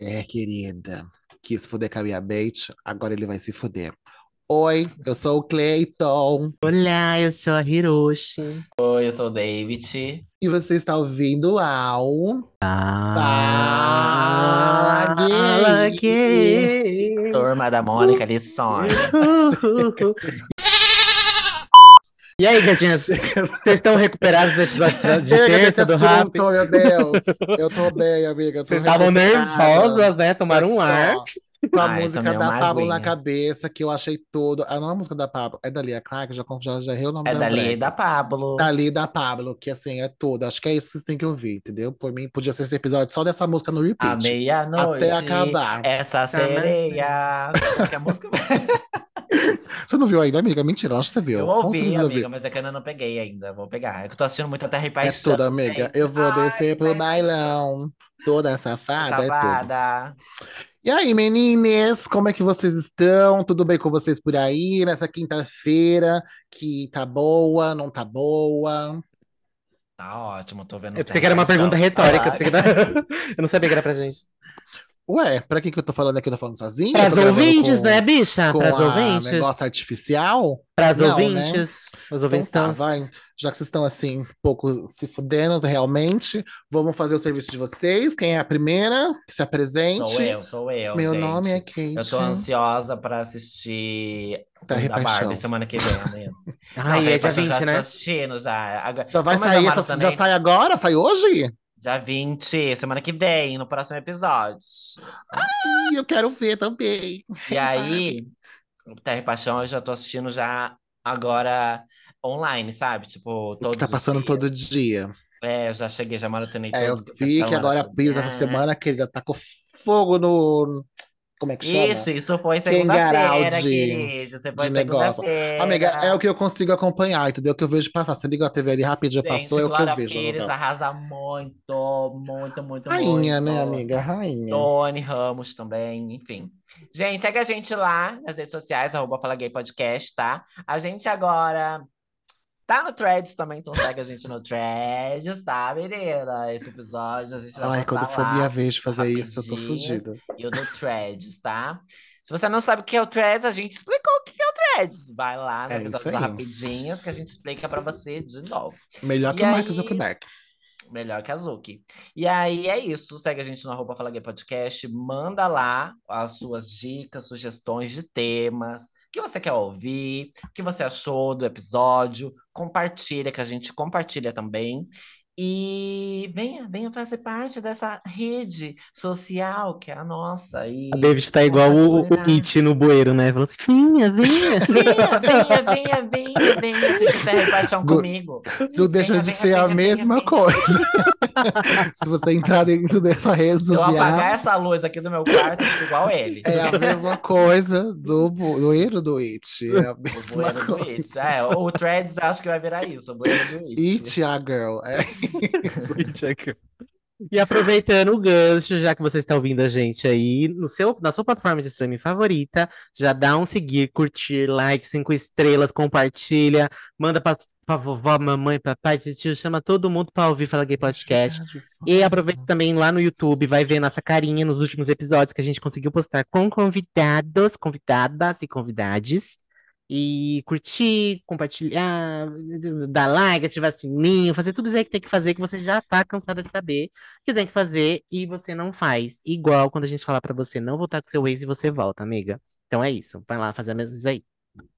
É, querida. Quis foder com a minha bait, agora ele vai se foder. Oi, eu sou o Clayton. Olá, eu sou a Hiroshi. Oi, eu sou o David. E você está ouvindo ao. Fala Fala gay. Turma da Mônica Lições. E aí, gatinhas? Vocês estão recuperados do episódio de Chega terça do rap? meu Deus. Eu tô bem, amiga. Vocês estavam nervosas, né? Tomaram um ar. Com a Ai, música tomei da Pablo na cabeça, que eu achei tudo. Ah, não é a música da Pablo, é da Lia Clark, já, já, já errei o nome É das da Lia e da. Pablo. Da Lia e da Pablo, que assim, é tudo. Acho que é isso que vocês têm que ouvir, entendeu? Por mim, podia ser esse episódio só dessa música no À repeat. meia-noite. Até acabar. Essa sereia. Qual que é a música? Você não viu ainda, amiga? Mentira, acho que você viu. Eu ouvi, amiga, viu. mas é que eu ainda não peguei ainda. Vou pegar. É que eu tô assistindo muito a Terra e É Paixão. tudo, amiga. gente. Eu vou Ai, descer pro bailão. Toda safada, é tudo. Safada. E aí, meninas, como é que vocês estão? Tudo bem com vocês por aí? Nessa quinta-feira, que tá boa, não tá boa? Tá ótimo, tô vendo Eu pensei que era uma pergunta retórica. Ah, eu que era- Eu não sabia que era pra gente. Ué, pra que que eu tô falando aqui? Eu tô falando sozinha? Pras ouvintes, com- né, bicha? Com Pras a ouvintes. negócio artificial? Pras Não, né? ouvintes. Os Então ouvintes tá, estão. vai. Já que vocês estão assim, um pouco se fudendo realmente, vamos fazer o serviço de vocês. Quem é a primeira? Que se apresente. Sou eu, sou eu, Meu gente. nome é Kate. Eu tô ansiosa pra assistir e filme da. Barbie semana que vem, amanhã. Não, Ai, e é dia Paixão 20, já né? tô assistindo já. Agora, Já vai sair, essa, já sai agora? Sai hoje? Dia 20, semana que vem, no próximo episódio. Ih, eu quero ver também. E aí, o Terra e Paixão eu já tô assistindo já agora online, sabe? Tipo, O que todos tá passando dias. todo dia. É, eu já cheguei, já maratonei É, eu todos. vi essa que agora a. Pris essa semana, querida, tá com fogo no. Como é que chama? Isso, isso foi segunda-feira, querido. Você foi segunda-feira. Amiga, é o que eu consigo acompanhar, entendeu? O que eu vejo passar. Você liga a TV ali rapidinho, Gente, passou, é o que eu vejo. Pires arrasa muito, muito, muito, Rainha, muito. né, amiga? Rainha. Tony Ramos também, enfim. Gente, segue a gente lá nas redes sociais, arroba Fala Gay Podcast, tá? A gente agora tá no Threads também, então segue a gente no Threads, tá, menina? Esse episódio a gente vai Ai, quando for lá, minha vez de fazer isso, eu tô fodida. E o do Threads, tá? Se você não sabe o que é o Threads, a gente explicou o que é o Threads. Vai lá no É episódio. Rapidinhas que a gente explica pra você de novo. Melhor que E o Mark Zuckerberg. Melhor que a Zuki. E aí é isso. Segue a gente no arroba Fala Gay Podcast. Manda lá as suas dicas, sugestões de temas, o que você quer ouvir, o que você achou do episódio. Compartilha, que a gente compartilha também. E venha, venha fazer parte dessa rede social que é a nossa. E A David tá igual o, o. It no bueiro, né? Falou assim: vinha. Venha, venha, venha, venha, venha assistir Terra e Paixão Go- comigo. Não deixa Venha, de venha, ser a venha, venha, mesma venha. coisa. Se você entrar dentro dessa rede Se eu social, apagar essa luz aqui do meu quarto, igual ele. é a mesma coisa do bu- do do It. É a O mesma bueiro do coisa. It. É, o Threads acho que vai virar isso, o bueiro do It. It, a girl. É. E aproveitando o gancho, já que você está ouvindo a gente aí, no seu, na sua plataforma de streaming favorita, já dá um seguir, curtir, like, cinco estrelas, compartilha, manda pra, pra vovó, mamãe, papai, tio, chama todo mundo pra ouvir Fala Gay Podcast. E aproveita também lá no YouTube, vai ver nossa carinha nos últimos episódios que a gente conseguiu postar com convidados, convidadas e convidades. E curtir, compartilhar, dar like, ativar sininho, fazer tudo isso aí que tem que fazer, que você já tá cansado de saber que tem que fazer e você não faz. Igual quando a gente falar pra você não voltar com seu ex e você volta, amiga. Então é isso, vai lá fazer a mesma coisa aí.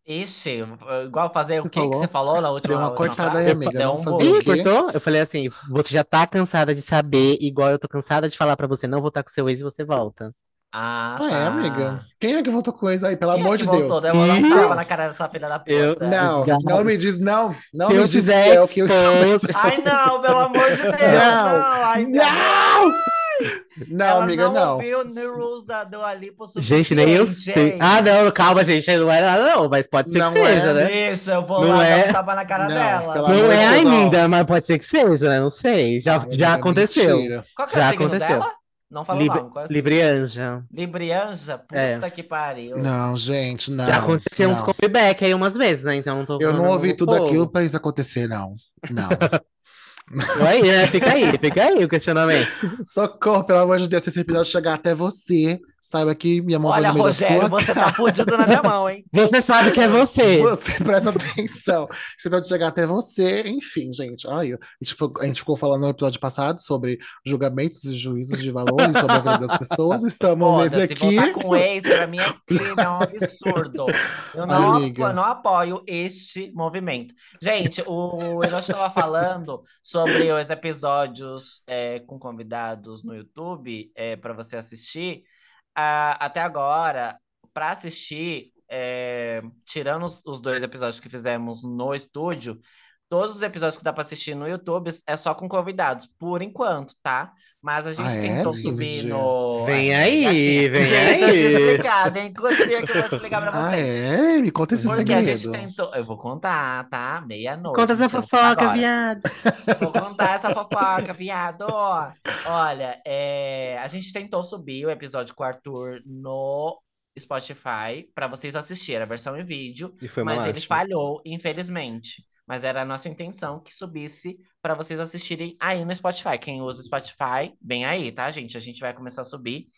Ixi, igual fazer o Você que que falou? você falou na última Deu uma cortada aí, amiga. Deu um fazer o Ih, cortou? Eu falei assim, você já tá cansada de saber, igual eu tô cansada de falar pra você não voltar com seu ex e você volta. Ah, Ah, é, tá. amiga. Quem é que votou coisa aí? Pelo Quem é amor que de voltou? Deus. Deu uma Sim. tapa na cara dessa filha da puta. Eu- Não, Obrigado. não me diz, não. Não Se me eu diz que é o que eu estou. Ai, não, pelo amor de Deus. Não, Não, ai, meu Não! Não, Ela amiga, não não. ouviu The Rules da Dua Lipa o Gente, nem eu sei. Ah, não, calma, gente, não é nada não, mas pode ser Não que seja, é né? Isso, eu vou Não lá é? tapa na cara Não, dela. Não é ainda, mas pode ser que seja, né? Não sei. Já, Ai, já amiga, aconteceu. mentira. Qual que é Já aconteceu. dela? Não fala Lib- é? Librianja. Librianja? Puta É. que pariu. Não, gente, não. Já aconteceu uns não. comeback aí umas vezes, né? Então não tô Eu não ouvi do tudo povo. aquilo pra isso acontecer, não. Não. Aí, né? Fica aí, fica aí o questionamento. Socorro, pelo amor de Deus, se esse episódio chegar até você, saiba que minha mão vai Olha, no meio da Rogério, sua você tá fudido na minha mão, hein? Você sabe que é você. Você presta atenção. Se não chegar até você, enfim, gente. Olha, a gente, ficou, a gente ficou falando no episódio passado sobre julgamentos e juízos de valores sobre a vida das pessoas. Estamos nesse Foda-se, aqui. voltar com ex, pra mim é crime, é um absurdo. Eu não, Amiga. apo- não apoio este movimento. Gente, o Hiroshi estava falando sobre os episódios é, com convidados no YouTube é, para você assistir. Ah, até agora, para assistir, é, tirando os, os dois episódios que fizemos no estúdio, todos os episódios que dá para assistir no YouTube é só com convidados, por enquanto, tá? Mas a gente Ah, é, tentou David? subir no. Vem aí, gatinha, vem Deixa eu te aí. explicar, vem curtir que eu vou explicar pra Ah, vocês. é? Me conta esse Porque a gente segredo. tentou. Eu vou contar, tá? Meia-noite. Conta essa fofoca, agora. viado. Vou contar essa fofoca, viado. Olha, é, a gente tentou subir o episódio com o Arthur no Spotify pra vocês assistirem a versão em vídeo, E foi mas ele falhou, infelizmente. Mas era a nossa intenção que subisse pra vocês assistirem aí no Spotify. Quem usa o Spotify, bem aí, tá, gente? A gente vai começar a subir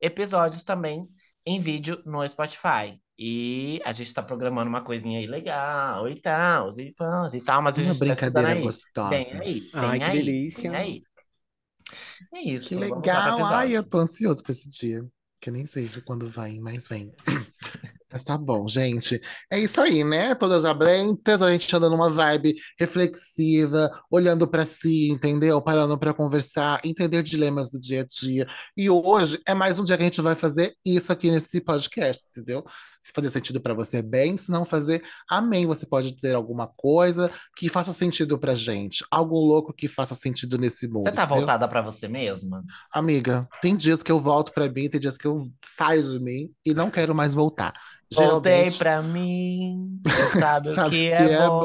episódios também em vídeo no Spotify. E a gente tá programando uma coisinha aí legal e tal, e tal, e tal, mas a Uma gente tá brincadeira aí. gostosa. Vem aí, vem Ai, que aí, delícia. vem aí. É isso, Que legal. Ai, eu tô ansioso pra esse dia. Que eu nem sei de quando vai, mas vem. Mas tá bom, gente. É isso aí, né? Todas abrentas, a gente anda numa vibe reflexiva, olhando pra si, entendeu? Parando pra conversar, entender dilemas do dia a dia. E hoje é mais um dia que a gente vai fazer isso aqui nesse podcast, entendeu? Se fazer sentido pra você, bem. Se não fazer, amém. Você pode ter alguma coisa que faça sentido pra gente. Algo louco que faça sentido nesse mundo, Você tá entendeu? voltada pra você mesma? Amiga, tem dias que eu volto pra mim, tem dias que eu saio de mim e não quero mais voltar. Voltei Geralmente, pra mim, sabe sabe que que é é bom,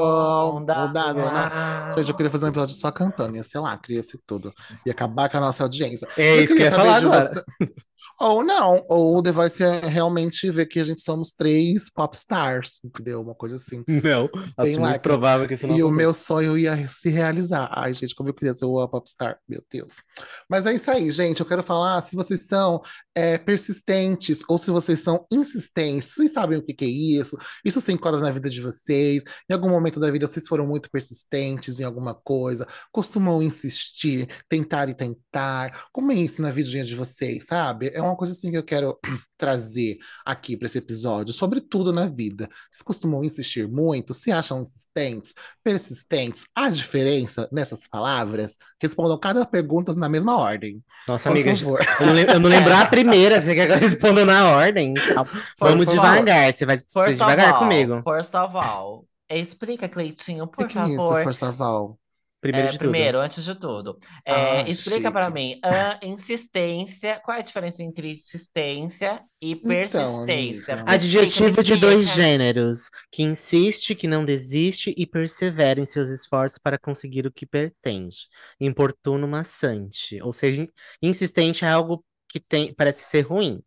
bom, dá não dá, não dá. Gente, eu queria fazer um episódio só cantando, ia ser lá, queria ser tudo. Ia acabar com a nossa audiência. É isso que eu ia falar de agora. você. Ou não, ou o The Voice é realmente ver que a gente somos três pop stars, entendeu? Uma coisa assim. Não, lá, muito provável que isso não E o meu sonho ia se realizar. Ai, gente, como eu queria ser o popstar, meu Deus. Mas é isso aí, gente. Eu quero falar se vocês são é, persistentes ou se vocês são insistentes. Vocês sabem o que que é isso? Isso se enquadra na vida de vocês. Em algum momento da vida, vocês foram muito persistentes em alguma coisa, costumam insistir, tentar e tentar. Como é isso na vidinha de vocês, sabe? É uma coisa assim que eu quero trazer aqui para esse episódio, sobre tudo na vida. Vocês costumam insistir muito? Se acham insistentes, persistentes? Há diferença nessas palavras? Respondam cada pergunta na mesma ordem. Nossa, Por amiga, favor. eu não, lem- eu não lembrar a primeira, você quer que eu responda na ordem? Tá. Vamos First of devagar, você vai ser First of devagar all, comigo. first of all, explica, Cleitinho, O por que que é isso, favor. Forçaval? Primeiro É, de tudo. primeiro, antes de tudo, é, Ah, explica para mim a insistência, qual é a diferença entre insistência e Então, persistência? amiga. Adjetivo de dois gêneros, que insiste, que não desiste e persevera em seus esforços para conseguir o que pretende. Importuno, maçante. Ou seja, in- insistente é algo que tem, parece ser ruim.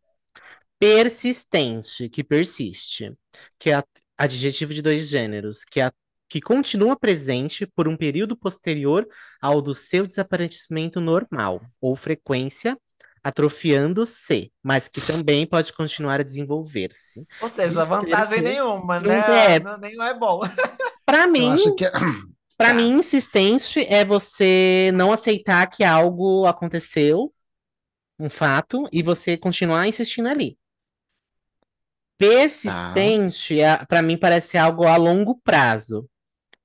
Persistente, que persiste, que é a- adjetivo de dois gêneros, que, é a- que continua presente por um período posterior ao do seu desaparecimento normal ou frequência, atrofiando-se, mas que também pode continuar a desenvolver-se. Ou seja, Isso, vantagem ele- nenhuma, não né? é. Não, nem é bom. Para mim, que é... para Tá. mim, insistente é você não aceitar que algo aconteceu, um fato, e você continuar insistindo ali. Persistente, é, para mim, parece algo a longo prazo.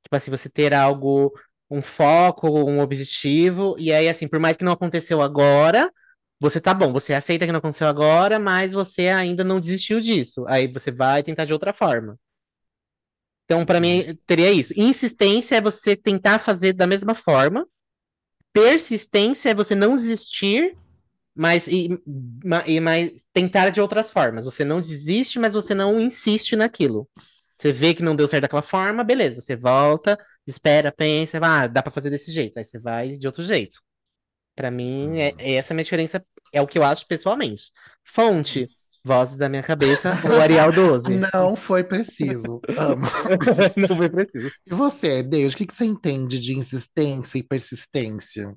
Tipo assim, você ter algo, um foco, um objetivo, e aí, assim, por mais que não aconteceu agora, você tá bom, você aceita que não aconteceu agora, mas você ainda não desistiu disso. Aí você vai tentar de outra forma. Então, para mim, teria isso. Insistência é você tentar fazer da mesma forma. Persistência é você não desistir, mas, e, e, mas tentar de outras formas. Você não desiste, mas você não insiste naquilo. Você vê que não deu certo daquela forma, beleza. Você volta, espera, pensa, ah, dá pra fazer desse jeito. Aí você vai de outro jeito. Pra mim, é, é essa a minha diferença, é o que eu acho pessoalmente. Fonte, vozes da minha cabeça, o Arial 12. Não foi preciso. Amo. Não foi preciso. E você, Deus, o que que você entende de insistência e persistência?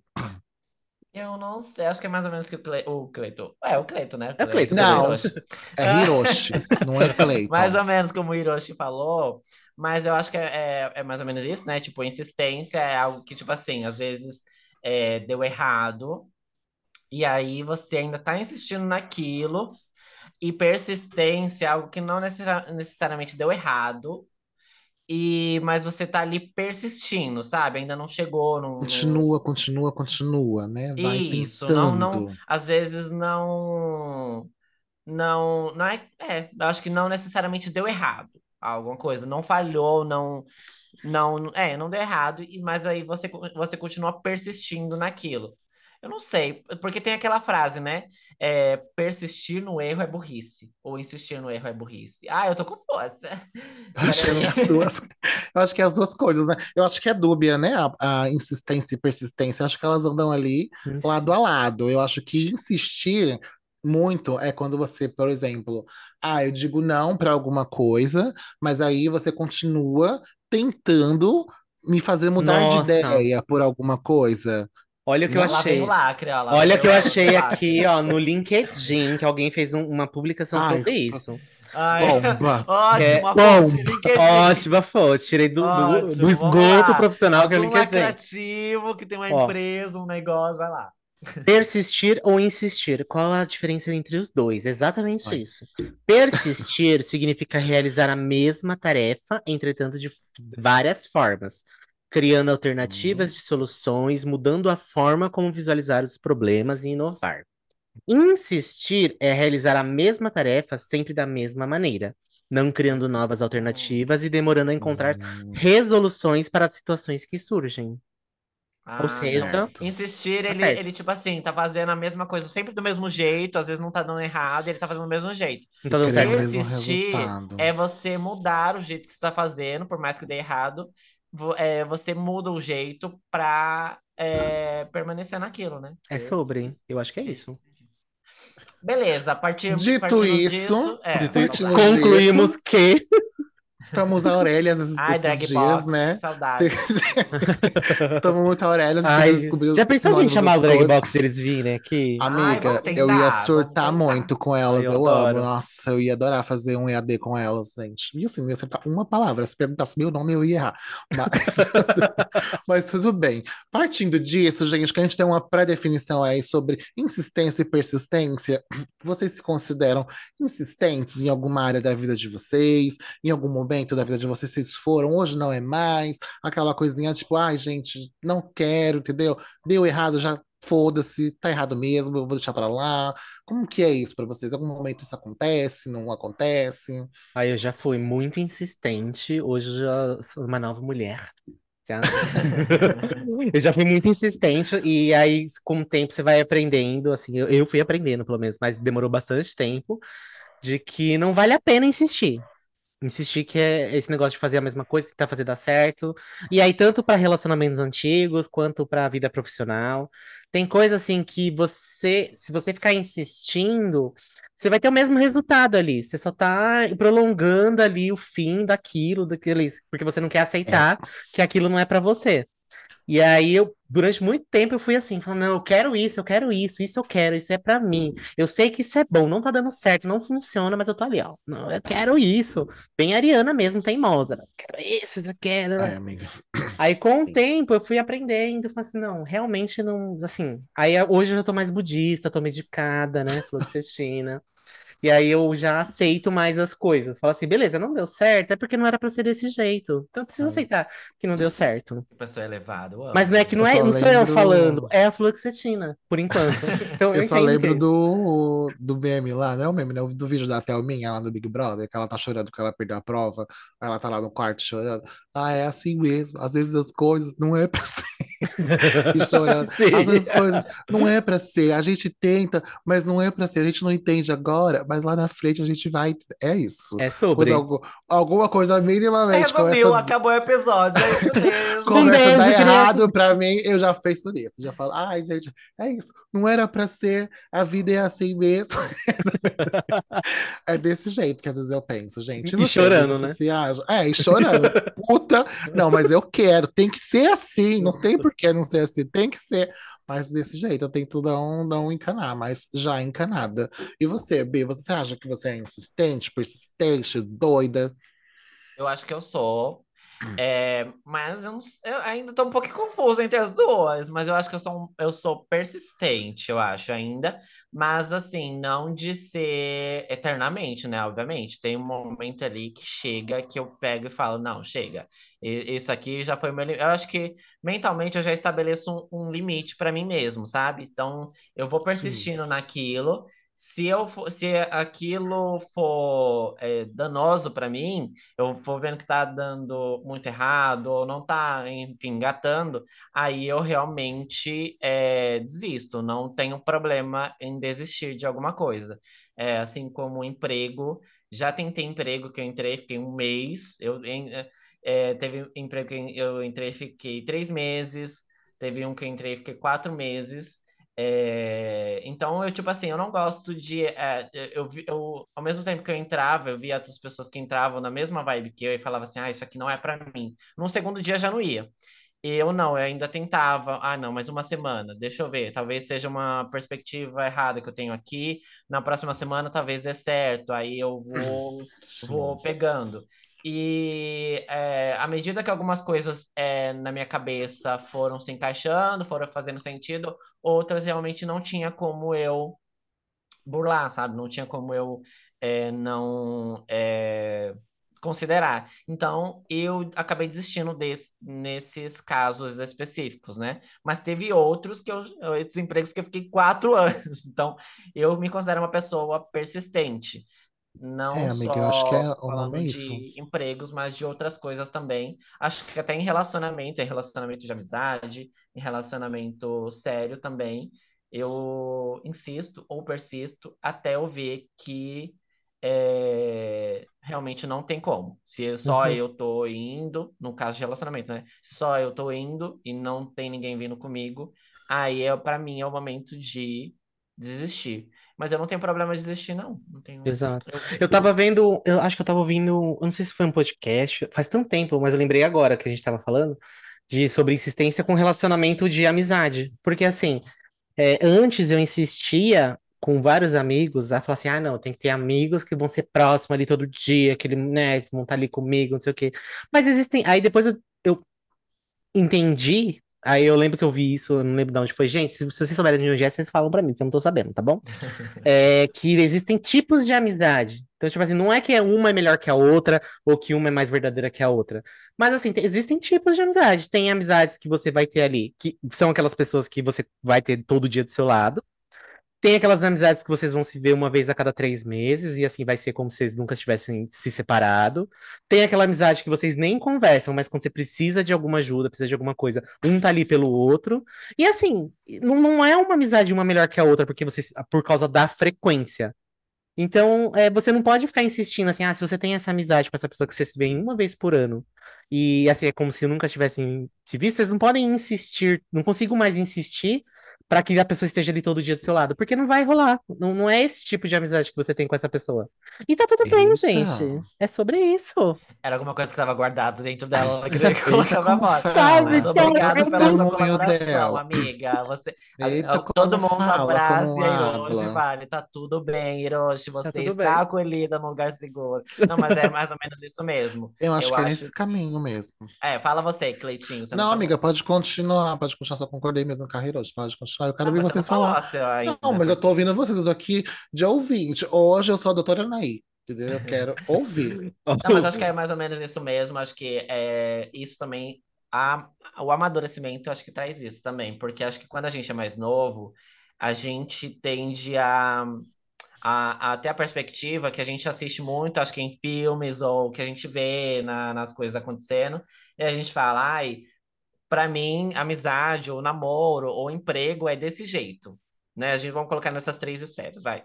Eu não sei, acho que é mais ou menos que o, Cle... o Cleiton. É, o Cleiton, né? É o Cleiton, Não. Hiroshi. É Hiroshi, não é Cleiton. Mais ou menos como o Hiroshi falou, mas eu acho que é, é, é mais ou menos isso, né? Tipo, insistência é algo que, tipo assim, às vezes é, deu errado, e aí você ainda tá insistindo naquilo, e persistência é algo que não necessa- necessariamente deu errado, e mas você tá ali persistindo, sabe? Ainda não chegou no, Continua, continua, continua, né? Vai Isso, não, não, tentando. às vezes não, não, não é, é, eu acho que não necessariamente deu errado alguma coisa, não falhou, não, não, é, não deu errado, e mas aí você, você continua persistindo naquilo. Eu não sei, porque tem aquela frase, né? É, persistir no erro é burrice, ou insistir no erro é burrice. Ah, eu tô confusa. Eu acho que é as duas, eu acho que é as duas coisas, né? Eu acho que é dúbia, né? A, a insistência e persistência. Eu acho que elas andam ali lado a lado. Eu acho que insistir muito é quando você, por exemplo, ah, eu digo não para alguma coisa, mas aí você continua tentando me fazer mudar Nossa. de ideia por alguma coisa. Olha o que eu Lá vem achei. o lacre, ó, lá Olha o que eu achei aqui, ó, no LinkedIn, que alguém fez um- uma publicação Ai, sobre isso. Ai, Bomba! ótimo, a Bom, fonte LinkedIn. Ótima fonte, tirei do, do, Ótimo, do esgoto profissional que é o LinkedIn. lacrativo que tem uma Ó. empresa, um negócio, vai lá. Persistir ou insistir? Qual a diferença entre os dois? Exatamente Vai. isso. Persistir significa realizar a mesma tarefa, entretanto, de várias formas, criando alternativas de soluções, mudando a forma como visualizar os problemas e inovar. Insistir é realizar a mesma tarefa sempre da mesma maneira, não criando novas alternativas e demorando a encontrar Hum, resoluções para as situações que surgem. Ou Ah, seja, então, certo. insistir, Tá ele, certo. ele, tipo assim, tá fazendo a mesma coisa sempre do mesmo jeito, às vezes não tá dando errado, ele tá fazendo do mesmo jeito. não tá dando certo. Persistir resultado. é você mudar o jeito que você tá fazendo, por mais que dê errado, é, você muda o jeito pra é, permanecer naquilo, né? É sobre, eu acho que é isso. Beleza, partir, Dito partindo isso, disso, é, Dito isso, Concluímos que Estamos Aurélias esses, Ai, esses drag dias, box, né? que saudade. Estamos muito Aurélias Ai, descobrir já pensou a gente chamar o Drag coisas. Box eles virem aqui? Ai, Amiga, vamos eu ia tentar, surtar tentar. muito com elas, Ai, eu eu amo. Nossa, eu ia adorar fazer um EAD com elas, gente. E assim, eu ia acertar uma palavra. Se perguntasse meu nome, eu ia errar. Mas, mas tudo bem. Partindo disso, gente, que a gente tem uma pré-definição aí sobre insistência e persistência. Vocês se consideram insistentes em alguma área da vida de vocês? Em algum momento da vida de vocês, vocês foram, hoje não é mais? Aquela coisinha tipo, ai, gente, não quero, entendeu? Deu errado, já foda-se, tá errado mesmo, eu vou deixar pra lá. Como que é isso pra vocês? Em algum momento isso acontece, não acontece? Aí eu já fui muito insistente, hoje eu já sou uma nova mulher. Já. Eu já fui muito insistente, e aí, com o tempo, você vai aprendendo, assim, eu, eu fui aprendendo, pelo menos, mas demorou bastante tempo, de que não vale a pena insistir. Insistir que é esse negócio de fazer a mesma coisa, tentar fazer dar certo. E aí, tanto para relacionamentos antigos, quanto para a vida profissional. Tem coisa assim que você, se você ficar insistindo, você vai ter o mesmo resultado ali. Você só tá prolongando ali o fim daquilo, daquele, porque você não quer aceitar que aquilo não é para você. E aí eu, durante muito tempo, eu fui assim, falando, não, eu quero isso, eu quero isso, isso eu quero, isso é pra mim. Eu sei que isso é bom, não tá dando certo, não funciona, mas eu tô ali, ó. Não, eu quero isso. Bem Ariana mesmo, teimosa. Eu quero isso, isso eu quero. É, amiga. Aí, com o tempo, eu fui aprendendo, falei assim, não, realmente não, assim. Aí hoje eu já tô mais budista, tô medicada, né, fluoxetina. E aí eu já aceito mais as coisas. Falo assim, beleza, não deu certo, é porque não era pra ser desse jeito. Então eu preciso Hum. aceitar que não deu certo. Que pessoa elevada, eu amo. Mas não é que não Eu é, não sou eu lembro- falando, é a fluoxetina, por enquanto. Então eu, Eu só que é lembro isso. do, do meme lá, não é o meme, né? Do vídeo da Thelminha lá no Big Brother, que ela tá chorando porque ela perdeu a prova, aí ela tá lá no quarto chorando. Ah, é assim mesmo. Às vezes as coisas não é pra ser. e chorando. Sim. Às vezes as coisas não é pra ser, a gente tenta, mas não é pra ser, a gente não entende agora, mas lá na frente a gente vai. É isso. É Quando sobre. algu- alguma coisa minimamente Resumiu, começa, acabou o episódio. É isso mesmo. começa a beijo, errado pra mim, eu já penso nisso. Já falo, ai, gente, é isso. Não era pra ser, a vida é assim mesmo. É desse jeito que às vezes eu penso, gente. E chorando, né? se acha? É, e chorando. Puta, não, mas eu quero, tem que ser assim, não tem por que não ser assim, tem que ser. Mas desse jeito, eu tento não, não encanar, mas já encanada. E você, B, você acha que você é insistente, persistente, doida? Eu acho que eu sou. É, mas eu, não eu ainda tô um pouco confuso entre as duas, mas eu acho que eu sou, um- eu sou persistente, eu acho ainda, mas assim, não de ser eternamente, né? Obviamente, tem um momento ali que chega que eu pego e falo, não, chega, isso aqui já foi o meu limite. Eu acho que mentalmente eu já estabeleço um, um limite para mim mesmo, sabe? Então eu vou persistindo naquilo. Se eu for, se aquilo for é, danoso para mim, eu for vendo que tá dando muito errado, ou não tá, enfim, engatando, aí eu realmente é, desisto, não tenho problema em desistir de alguma coisa. É, assim como emprego, já tentei emprego que eu entrei, fiquei um mês, eu em- é, teve emprego que eu entrei, fiquei três meses, teve um que eu entrei, fiquei quatro meses. É, então, eu, tipo assim, eu não gosto de. é, eu, eu, ao mesmo tempo que eu entrava, eu via outras pessoas que entravam na mesma vibe que eu e falava assim: ah, isso aqui não é pra mim. Num segundo dia já não ia. Eu não, eu ainda tentava. Ah, não, mais uma semana, deixa eu ver. Talvez seja uma perspectiva errada que eu tenho aqui. Na próxima semana, talvez dê certo. Aí eu vou vou pegando. E é, à medida que algumas coisas é, na minha cabeça foram se encaixando, foram fazendo sentido, outras realmente não tinha como eu burlar, sabe? Não tinha como eu é, não considerar. Então, eu acabei desistindo desse, nesses casos específicos, né? Mas teve outros que eu, esses empregos que eu fiquei quatro anos. Então, eu me considero uma pessoa persistente. Não É, amiga, eu acho que é, só o nome é isso. de empregos, mas de outras coisas também. Acho que até em relacionamento, em relacionamento de amizade, em relacionamento sério também, eu insisto ou persisto até eu ver que é, realmente não tem como. Se só Uhum. eu tô indo, no caso de relacionamento, né? Se só eu tô indo e não tem ninguém vindo comigo, aí é, para mim é o momento de desistir. Mas eu não tenho problema de desistir, não. Não tenho. Exato. Eu, Eu tava vendo, eu acho que eu tava ouvindo, eu não sei se foi um podcast, faz tanto tempo, mas eu lembrei agora que a gente tava falando de sobre insistência com relacionamento de amizade. Porque assim, é, antes eu insistia com vários amigos a falar assim: ah, não, tem que ter amigos que vão ser próximos ali todo dia, que, ele, né, que vão estar ali comigo, não sei o quê. Mas existem. Aí depois eu, eu entendi. Aí eu lembro que eu vi isso, eu não lembro de onde foi. Gente, se, se vocês souberem de onde é, vocês falam pra mim, que eu não tô sabendo, tá bom? É que existem tipos de amizade. Então, tipo assim, não é que uma é melhor que a outra, ou que uma é mais verdadeira que a outra. Mas, assim, te- existem tipos de amizade. Tem amizades que você vai ter ali, que são aquelas pessoas que você vai ter todo dia do seu lado. Tem aquelas amizades que vocês vão se ver uma vez a cada três meses, e assim vai ser como se vocês nunca tivessem se separado. Tem aquela amizade que vocês nem conversam, mas quando você precisa de alguma ajuda, precisa de alguma coisa, um tá ali pelo outro. E assim, não, não é uma amizade uma melhor que a outra, porque vocês, por causa da frequência. Então, é, você não pode ficar insistindo assim, ah, se você tem essa amizade com essa pessoa que você se vê uma vez por ano, e assim, é como se nunca tivessem se visto, vocês não podem insistir, não consigo mais insistir para que a pessoa esteja ali todo dia do seu lado, porque não vai rolar. Não, não é esse tipo de amizade que você tem com essa pessoa. E tá tudo bem, Eita. gente. É sobre isso. Era alguma coisa que estava guardado dentro dela, Eita, pra como fora. fala. Mas Sabe, obrigado o pela sua testemunho colaboração, dela. amiga. Você, Eita, a- todo mundo fala, abraça e Hiroshi vale, tá tudo bem, Hiroshi, você tudo está bem. acolhida num lugar seguro. Não, mas é mais ou menos isso mesmo. Eu acho Eu que é acho nesse caminho mesmo. É, fala você, Cleitinho. Você Não, falou. amiga, pode continuar, pode continuar, só concordei mesmo com a Hiroshi, pode continuar. Eu quero Não, ouvir vocês não falar. a seu ainda. Não, mas eu tô ouvindo vocês, eu tô aqui de ouvinte. Hoje eu sou a doutora Anaí, entendeu? Eu quero ouvir. Não, mas acho que é mais ou menos isso mesmo. Acho que é, isso também, a, o amadurecimento, acho que traz isso também. Porque acho que quando a gente é mais novo, a gente tende a, a, a ter a perspectiva que a gente assiste muito, acho que em filmes ou que a gente vê na- nas coisas acontecendo, e a gente fala, ai, Para mim, amizade, ou namoro, ou emprego é desse jeito. Né? A gente vai colocar nessas três esferas, vai.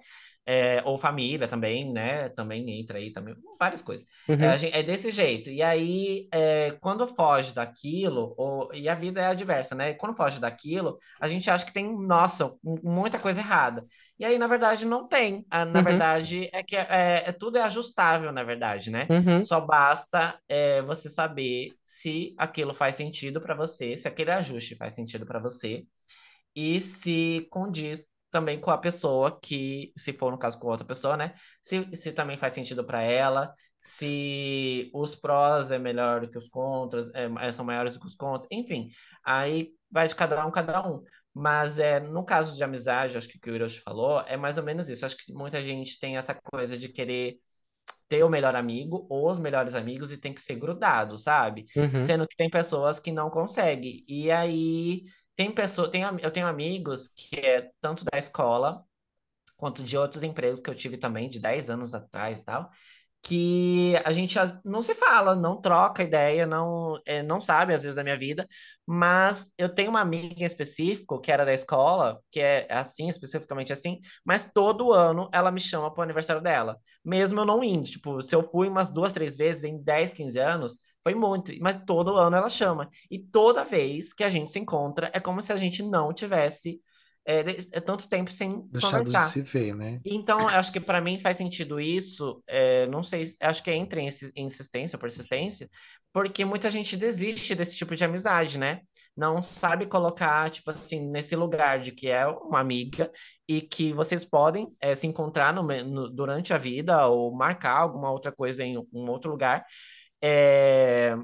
É, ou família também, né? Também entra aí também, várias coisas. Uhum. É, a gente- é desse jeito. E aí, é, quando foge daquilo, ou, e a vida é adversa, né? Quando foge daquilo, a gente acha que tem, nossa, muita coisa errada. E aí, na verdade, não tem. Ah, Na Uhum. verdade, é que é, é- tudo é ajustável, na verdade, né? Uhum. Só basta é, você saber se aquilo faz sentido para você, se aquele ajuste faz sentido para você e se condiz também com a pessoa que, se for no caso com outra pessoa, né? Se, se também faz sentido para ela, se os prós é melhor do que os contras, é, são maiores do que os contras, enfim, aí vai de cada um, cada um. Mas é, no caso de amizade, acho que o que o Hiroshi falou, é mais ou menos isso. Acho que muita gente tem essa coisa de querer ter o melhor amigo ou os melhores amigos e tem que ser grudado, sabe? Uhum. Sendo que tem pessoas que não conseguem. E aí tem pessoa, tem, eu tenho amigos que é tanto da escola quanto de outros empregos que eu tive também, de 10 anos atrás e tal, que a gente não se fala, não troca ideia, não, é, não sabe às vezes da minha vida, mas eu tenho uma amiga em específico que era da escola, que é assim, especificamente assim, mas todo ano ela me chama pro aniversário dela, mesmo eu não indo, tipo, se eu fui umas duas, três vezes em 10, 15 anos, foi muito, mas todo ano ela chama, e toda vez que a gente se encontra, é como se a gente não tivesse é, é tanto tempo sem Deixado de conversar. se ver, né? Então, acho que para mim faz sentido isso. é, não sei, se- acho que entra em insi- insistência, persistência, porque muita gente desiste desse tipo de amizade, né? Não sabe colocar, tipo assim, nesse lugar de que é uma amiga e que vocês podem é, se encontrar no no- durante a vida ou marcar alguma outra coisa em um outro lugar. é,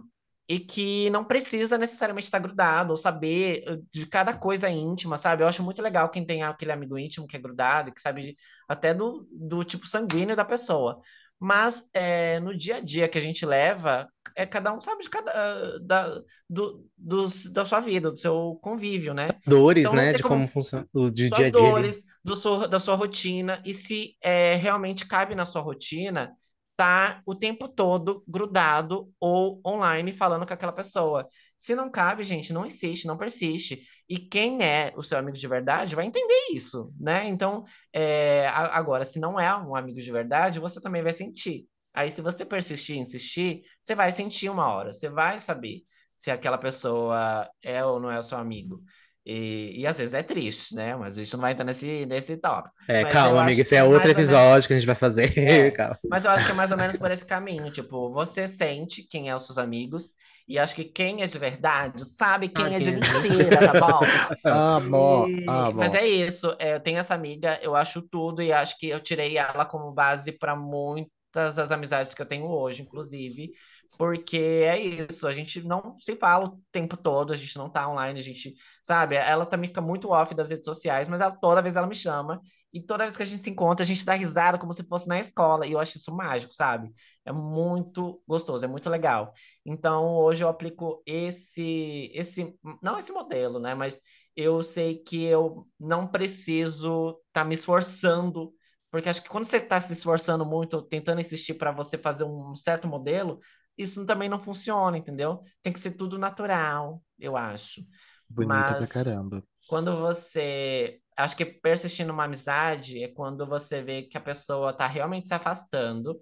e que não precisa necessariamente estar grudado ou saber eh, de cada coisa íntima, sabe? Eu acho muito legal quem tem aquele amigo íntimo que é grudado, que sabe até do, do tipo sanguíneo da pessoa. Mas é, no dia a dia que a gente leva, é cada um sabe de cada ah, da, do, dos, da sua vida, do seu convívio, né? Dores, Então né? De como- como funciona o dia a dia dores, do seu, da sua rotina, e se é, realmente cabe na sua rotina, tá o tempo todo grudado ou online falando com aquela pessoa. Se não cabe, gente, não insiste, não persiste. E quem é o seu amigo de verdade vai entender isso, né? Então, é, agora, se não é um amigo de verdade, você também vai sentir. Aí, se você persistir insistir, você vai sentir uma hora, você vai saber se aquela pessoa é ou não é o seu amigo. E, e às vezes é triste, né? Mas a gente não vai entrar nesse, nesse tópico. É, Mas calma, amiga, esse é é outro ou menos- episódio que a gente vai fazer. É. Calma. Mas eu acho que é mais ou menos por esse caminho. Tipo, você sente quem é os seus amigos, e acho que quem é de verdade sabe quem Ah, é de quem é de- mentira, tá bom? Amo, E- amo. Mas é isso, é, eu tenho essa amiga, eu acho tudo, e acho que eu tirei ela como base para muitas das amizades que eu tenho hoje, inclusive, porque é isso, a gente não se fala o tempo todo, a gente não tá online, a gente, sabe, ela também fica muito off das redes sociais, mas ela- toda vez ela me chama, e toda vez que a gente se encontra, a gente dá risada como se fosse na escola, e eu acho isso mágico, sabe? É muito gostoso, é muito legal. Então, hoje eu aplico esse, esse, não esse modelo, né? Mas eu sei que eu não preciso estar me esforçando, porque acho que quando você está se esforçando muito, tentando insistir para você fazer um certo modelo, isso também não funciona, entendeu? Tem que ser tudo natural, eu acho. Bonita pra mas- caramba. Quando você. Acho que persistir numa amizade é quando você vê que a pessoa está realmente se afastando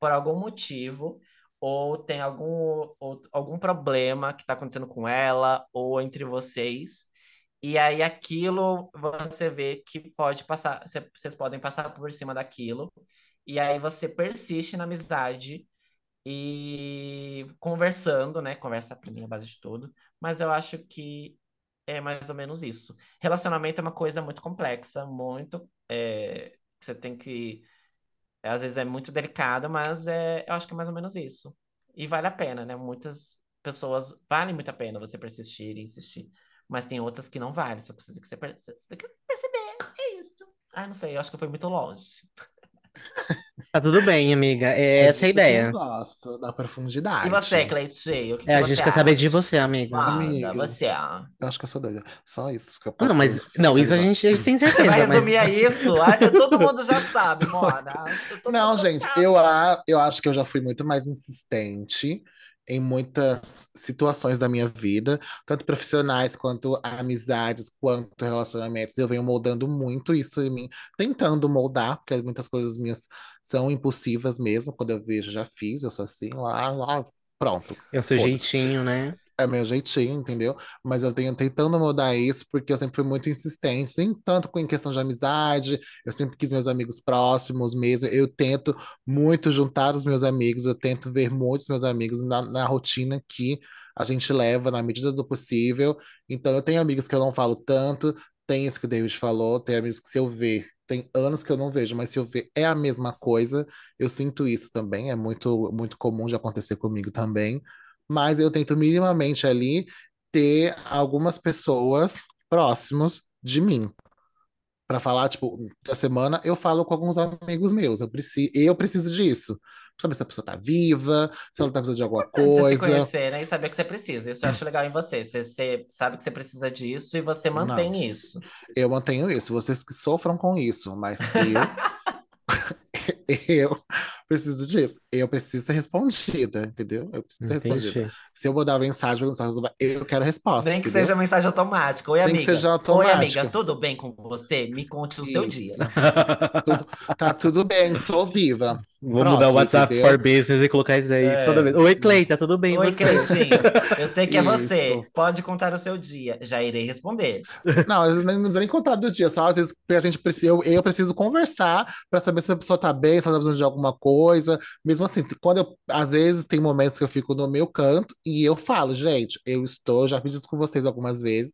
por algum motivo, ou tem algum, ou, algum problema que está acontecendo com ela, ou entre vocês. E aí aquilo você vê que pode passar, cê- vocês podem passar por cima daquilo. E aí você persiste na amizade e conversando, né? Conversa pra mim é a base de tudo. Mas eu acho que é mais ou menos isso. Relacionamento é uma coisa muito complexa, muito. é, você tem que. Às vezes é muito delicado, mas é, eu acho que é mais ou menos isso. E vale a pena, né? Muitas pessoas vale muito a pena você persistir e insistir. Mas tem outras que não vale, só que você tem que, per- você tem que perceber. É isso. Ah, não sei, eu acho que foi muito longe. Tá tudo bem, amiga. É essa a disso que eu ideia. gosto, da profundidade. E você, Cleitinho? É, a gente quer saber de você, amiga. Manda, Amiga. você. Eu acho que eu sou doida. Só isso. que eu Não, posso mas não, isso a gente, a gente tem Você certeza, vai mas resumir a isso? Ah, Todo mundo já sabe, Mona. Todo Não, mundo gente, sabe. eu, a, eu acho que eu já fui muito mais insistente. Em muitas situações da minha vida, tanto profissionais quanto amizades, quanto relacionamentos. Eu venho moldando muito isso em mim, tentando moldar, porque muitas coisas minhas são impulsivas mesmo. Quando eu vejo, já fiz, eu sou assim, lá, lá, pronto. É o seu Foda-se. jeitinho, né? É meu jeitinho, entendeu? Mas eu tenho tentando mudar isso porque eu sempre fui muito insistente, nem tanto com em questão de amizade, eu sempre quis meus amigos próximos mesmo. Eu tento muito juntar os meus amigos, eu tento ver muitos meus amigos na, na rotina que a gente leva na medida do possível. Então eu tenho amigos que eu não falo tanto, tem isso que o David falou, tem amigos que se eu ver, tem anos que eu não vejo, mas se eu ver é a mesma coisa, eu sinto isso também, é muito, muito comum de acontecer comigo também mas eu tento minimamente ali ter algumas pessoas próximos de mim. Pra falar, tipo, da semana eu falo com alguns amigos meus. Eu preciso, eu preciso disso. Pra saber se a pessoa tá viva, se ela tá precisando de alguma Importante você se coisa. conhecer, né? E saber que você precisa. Isso eu acho legal em você. Você, você sabe que você precisa disso e você Não, mantém isso. eu mantenho isso. Vocês que sofram com isso, mas eu, eu preciso disso. Eu preciso ser respondida, entendeu? Eu preciso ser respondida. Entendi. Se eu mandar mensagem, mensagem, eu quero resposta, Nem que entendeu? seja mensagem automática. Oi, Nem que amiga. seja Oi, automática. amiga, tudo bem com você? Me conte o seu dia. Isso. Tudo- tá tudo bem, tô viva. Vou mudar o Próximo, WhatsApp entendeu? for Business e colocar isso aí É. toda vez. Oi, Cleita, tudo bem? Oi, você? Cleitinho. Eu sei que é você. Isso. Pode contar o seu dia. Já irei responder. Não, às vezes nem- não precisa nem contar do dia, só às vezes a gente precisa, eu, eu preciso conversar para saber se a pessoa tá bem, se ela tá precisando de alguma coisa. Mesmo assim, quando eu, às vezes tem momentos que eu fico no meu canto e eu falo, gente, eu estou, já fiz isso com vocês algumas vezes,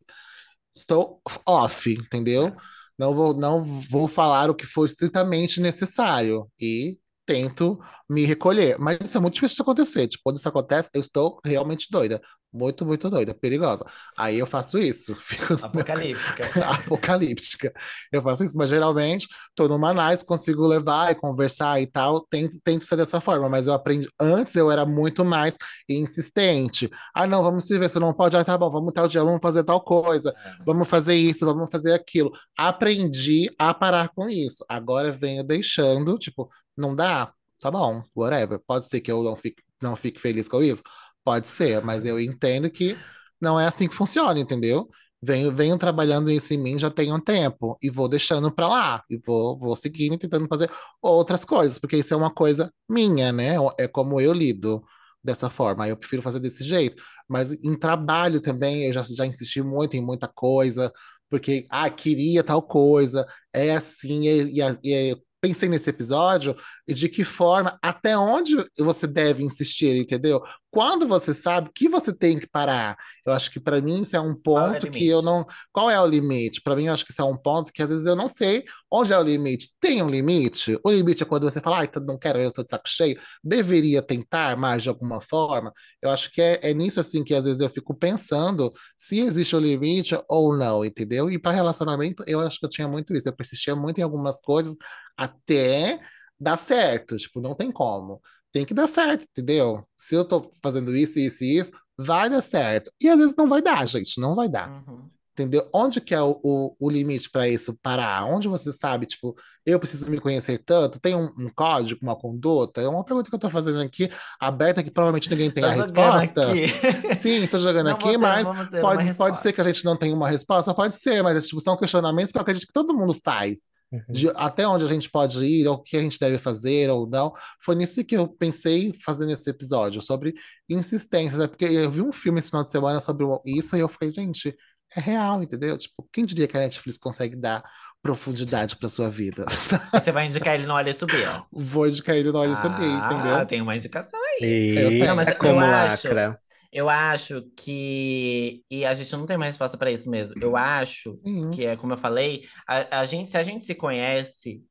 estou off, entendeu? Não vou, não vou falar o que for estritamente necessário e tento me recolher. Mas isso é muito difícil de acontecer. Tipo, quando isso acontece, eu estou realmente doida. Muito, muito doida, perigosa. Aí eu faço isso, fico Apocalíptica. apocalíptica. Eu faço isso, mas geralmente tô numa nice, consigo levar e conversar e tal. Tento, tento ser dessa forma, mas eu aprendi. Antes eu era muito mais insistente. Ah, não, vamos se ver, você não pode. Ah, tá bom, vamos tal dia, vamos fazer tal coisa, vamos fazer isso, vamos fazer aquilo. Aprendi a parar com isso. Agora venho deixando, tipo, não dá? Tá bom, whatever. Pode ser que eu não fique, não fique feliz com isso? Pode ser, mas eu entendo que não é assim que funciona, entendeu? Venho, venho trabalhando isso em mim já tem um tempo e vou deixando pra lá e vou, vou seguindo e tentando fazer outras coisas, porque isso é uma coisa minha, né? É como eu lido dessa forma. Eu prefiro fazer desse jeito. Mas em trabalho também, eu já, já insisti muito em muita coisa, porque, ah, queria tal coisa, é assim, e, e, e pensei nesse episódio e de que forma, até onde você deve insistir, entendeu? Quando você sabe que você tem que parar. Eu acho que para mim isso é um é ponto que eu não. Qual é o limite? Para mim, eu acho que isso é um ponto que às vezes eu não sei onde é o limite. Tem um limite? O limite é quando você fala, ai, não quero, eu estou de saco cheio. Deveria tentar mais de alguma forma. Eu acho que é, é nisso assim que às vezes eu fico pensando se existe o limite ou não, entendeu? E para relacionamento, eu acho que eu tinha muito isso. Eu persistia muito em algumas coisas até dar certo. Tipo, não tem como. Tem que dar certo, entendeu? Se eu tô fazendo isso, isso e isso, vai dar certo. E às vezes não vai dar, gente, não vai dar. Uhum. Entendeu? Onde que é o, o, o limite para isso parar? Onde você sabe, tipo, eu preciso me conhecer tanto? Tem um, um código, uma conduta? É uma pergunta que eu tô fazendo aqui, aberta, que provavelmente ninguém tem Tô a resposta. aqui. Sim, tô jogando Não aqui, ter- mas pode, pode ser que a gente não tenha uma resposta, pode ser, mas tipo, são questionamentos que eu acredito que todo mundo faz. Uhum. De até onde a gente pode ir, ou o que a gente deve fazer ou não. Foi nisso que eu pensei fazendo esse episódio, sobre insistência, né? Porque eu vi um filme esse final de semana sobre isso e eu falei, gente, é real, entendeu? Tipo, quem diria que a Netflix consegue dar profundidade para sua vida? Você vai indicar ele no Olha Subir. Vou indicar ele no Olho Subir, entendeu? Ah, tem uma indicação aí. E Eu tenho. Mas eu como acho- lacra. Eu acho que. E a gente não tem uma resposta para isso mesmo. Eu acho Sim. que é como eu falei, a, a gente, se a gente se conhece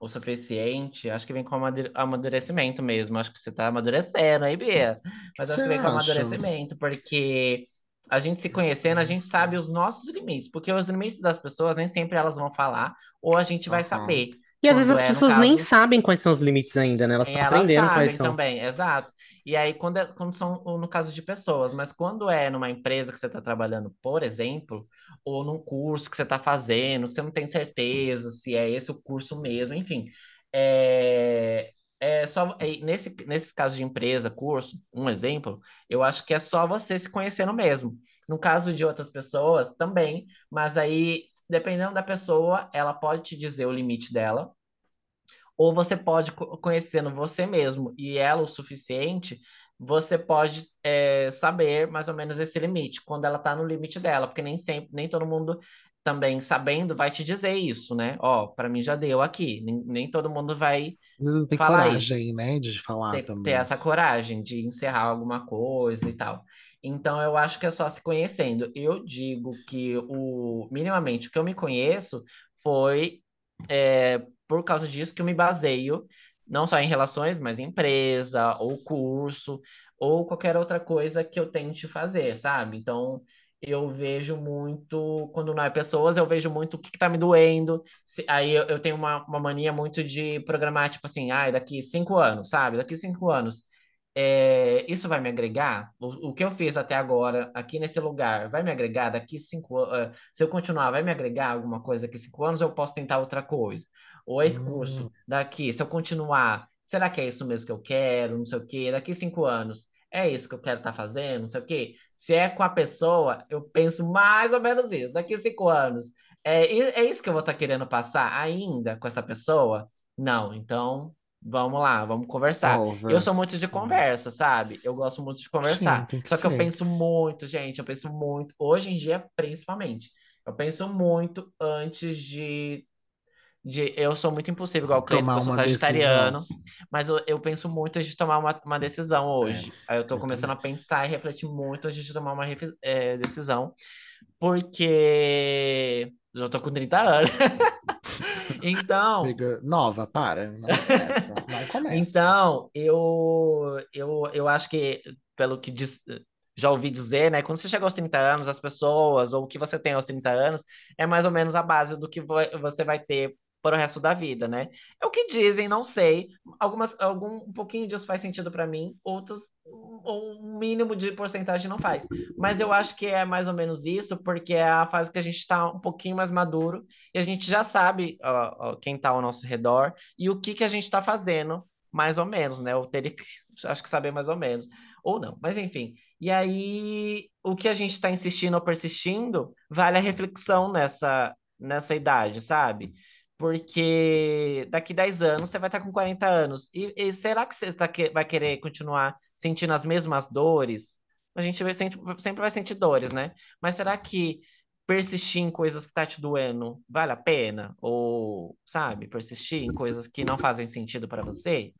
o suficiente, acho que vem com amadu- amadurecimento mesmo. Acho que você tá amadurecendo aí, Bia. Mas acho que vem com amadurecimento, porque a gente se conhecendo, a gente sabe os nossos limites, porque os limites das pessoas nem sempre elas vão falar, ou a gente vai Aham. saber. E às vezes as é, pessoas nem caso- sabem quais são os limites ainda, né? Elas estão elas aprendendo sabem quais são. também, exato. E aí, quando, é- quando são no caso de pessoas, mas quando é numa empresa que você está trabalhando, por exemplo, ou num curso que você está fazendo, que você não tem certeza se é esse o curso mesmo, enfim, é, é só nesse, nesse caso de empresa, curso, um exemplo, eu acho que é só você se conhecendo mesmo. No caso de outras pessoas, também, mas aí, dependendo da pessoa, ela pode te dizer o limite dela, ou você pode, conhecendo você mesmo e ela o suficiente, você pode é, saber mais ou menos esse limite, quando ela está no limite dela, porque nem sempre, nem todo mundo também sabendo vai te dizer isso, né? Ó, para mim já deu aqui. Nem, nem todo mundo vai Às vezes não tem falar coragem, isso. né, de falar Ter, ter também. essa coragem de encerrar alguma coisa e tal. Então eu acho que é só se conhecendo. Eu digo que o minimamente o que eu me conheço foi é, por causa disso que eu me baseio não só em relações, mas em empresa, ou curso, ou qualquer outra coisa que eu tente fazer, sabe? Então, eu vejo muito, quando não é pessoas, eu vejo muito o que, que tá me doendo. Se- aí eu, eu tenho uma, uma mania muito de programar, tipo assim, ai, daqui cinco anos, sabe? Daqui cinco anos. É, isso vai me agregar? O, o que eu fiz até agora, aqui nesse lugar, vai me agregar daqui cinco anos? Se eu continuar, vai me agregar alguma coisa daqui cinco anos? Eu posso tentar outra coisa? Ou esse curso Hum, daqui, se eu continuar, será que é isso mesmo que eu quero? Não sei o quê. Daqui cinco anos, é isso que eu quero estar fazendo? Não sei o quê. Se é com a pessoa, eu penso mais ou menos isso. Daqui cinco anos, é, é isso que eu vou estar querendo passar ainda com essa pessoa? Não, então vamos lá, vamos conversar. Eu over. sou muito de Sim. conversa, sabe? Eu gosto muito de Sim, conversar. tem que Só que eu ser. penso muito, gente, eu penso muito, hoje em dia, principalmente. Eu penso muito antes de, de. Eu sou muito impulsivo, igual o Cleiton, eu sou uma decisão. sagitariano, mas eu, eu penso muito antes de tomar uma, uma decisão É, hoje. Aí eu tô eu começando também. a pensar e refletir muito antes de tomar uma eh, decisão, porque já tô com 30 anos. Então. Amiga, nova, para, não começa, não começa. Então, eu, eu, eu acho que, pelo que diz- já ouvi dizer, né? Quando você chega aos 30 anos, as pessoas, ou o que você tem aos 30 anos, é mais ou menos a base do que você vai ter para o resto da vida, né? É o que dizem, não sei. Algumas, algum, um pouquinho disso faz sentido para mim, outros, ou um mínimo de porcentagem não faz. Mas eu acho que é mais ou menos isso, porque é a fase que a gente está um pouquinho mais maduro e a gente já sabe ó, ó, quem está ao nosso redor e o que que a gente está fazendo, mais ou menos, né? Eu teria que, acho que saber mais ou menos, ou não, mas enfim. E aí, o que a gente está insistindo ou persistindo, vale a reflexão nessa, nessa idade, sabe? Porque daqui 10 anos você vai estar com 40 anos. E, e será que você tá que- vai querer continuar sentindo as mesmas dores? A gente vai sempre, sempre vai sentir dores, né? Mas será que persistir em coisas que tá te doendo vale a pena? Ou, sabe, persistir em coisas que não fazem sentido para você?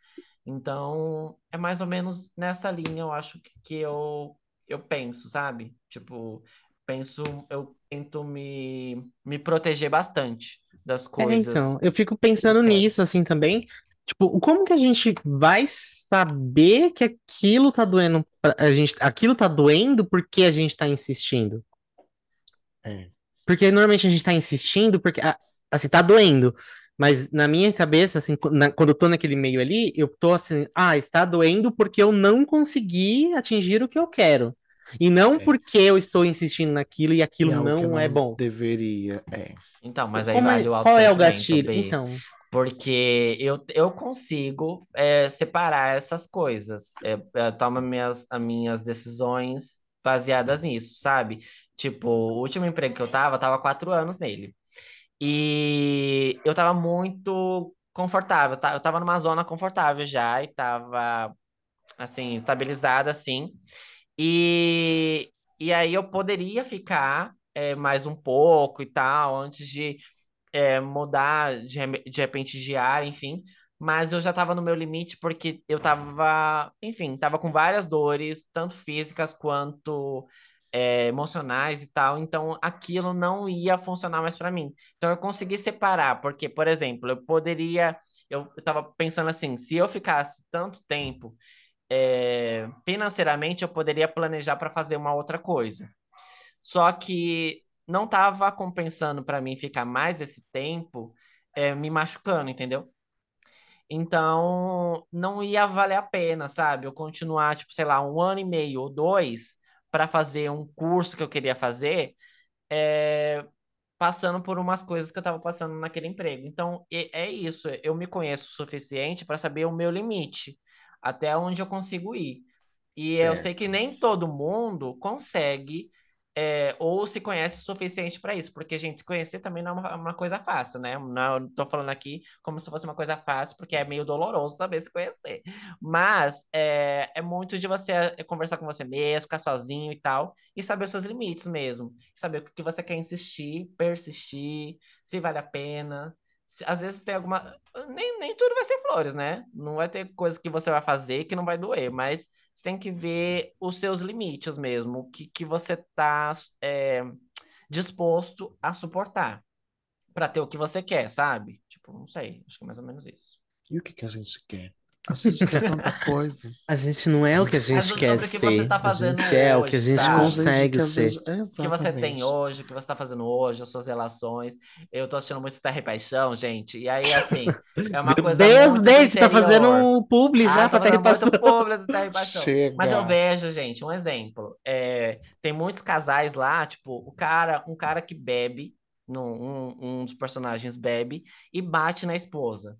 Então, é mais ou menos nessa linha, eu acho que, que eu, eu penso, sabe? Tipo, penso, eu tento me, me proteger bastante das É, então, coisas eu fico pensando nisso, assim, também. Tipo, como que a gente vai saber que aquilo tá doendo pra a gente, aquilo tá doendo porque a gente tá insistindo? É. Porque normalmente a gente tá insistindo porque, ah, assim, tá doendo. Mas na minha cabeça, assim, na- quando eu tô naquele meio ali, eu tô assim, ah, está doendo porque eu não consegui atingir o que eu quero. E não É. porque eu estou insistindo naquilo e E aquilo é algo que não é não bom. deveria. É. Então, mas aí Como vale é, o qual é o gatilho? B. Então, Porque eu, eu consigo é, separar essas coisas. É, eu tomo minhas, as minhas decisões baseadas nisso, sabe? Tipo, o último emprego que eu tava, eu tava há quatro anos nele. E eu tava muito confortável, tá? Eu tava numa zona confortável já e tava, assim, estabilizada, assim. E, e aí eu poderia ficar é, mais um pouco e tal, antes de é, mudar de, de repente de área, enfim. Mas eu já estava no meu limite porque eu estava, enfim, estava com várias dores, tanto físicas quanto é, emocionais e tal. Então aquilo não ia funcionar mais para mim. Então eu consegui separar, porque, por exemplo, eu poderia. Eu estava pensando assim, se eu ficasse tanto tempo, é, financeiramente eu poderia planejar para fazer uma outra coisa. Só que não estava compensando para mim ficar mais esse tempo é, me machucando, entendeu? Então não ia valer a pena, sabe? Eu continuar, tipo, sei lá, um ano e meio ou dois para fazer um curso que eu queria fazer passando por umas coisas que eu estava passando naquele emprego. Então, é isso. Eu me conheço o suficiente para saber o meu limite, até onde eu consigo ir. E certo. eu sei que nem todo mundo consegue é, ou se conhece o suficiente para isso, porque, gente, se conhecer também não é uma, uma coisa fácil, né? Não estou falando aqui como se fosse uma coisa fácil, porque é meio doloroso também se conhecer. Mas é, é muito de você é, conversar com você mesmo, ficar sozinho e tal, e saber os seus limites mesmo. Saber o que você quer insistir, persistir, se vale a pena às vezes tem alguma. Nem, nem tudo vai ser flores, né? Não vai ter coisa que você vai fazer que não vai doer, mas você tem que ver os seus limites mesmo, o que, que você tá é, disposto a suportar para ter o que você quer, sabe? Tipo, não sei, acho que é mais ou menos isso. E o que, que a gente quer? A gente quer tanta coisa. A gente não é o que a gente quer que ser. Você tá a gente é o que a gente sabe? consegue ser. O que você tem hoje, o que você tá fazendo hoje, as suas relações. Eu tô assistindo muito Terra e Paixão, gente. E aí, assim, é uma Meu coisa Deus, muito Deus, você tá fazendo um publi ah, já pra Terra e Paixão. publi do Terra e Paixão. Chega. Mas eu vejo, gente, um exemplo. É, tem muitos casais lá, tipo, o cara, um cara que bebe, um, um dos personagens bebe e bate na esposa.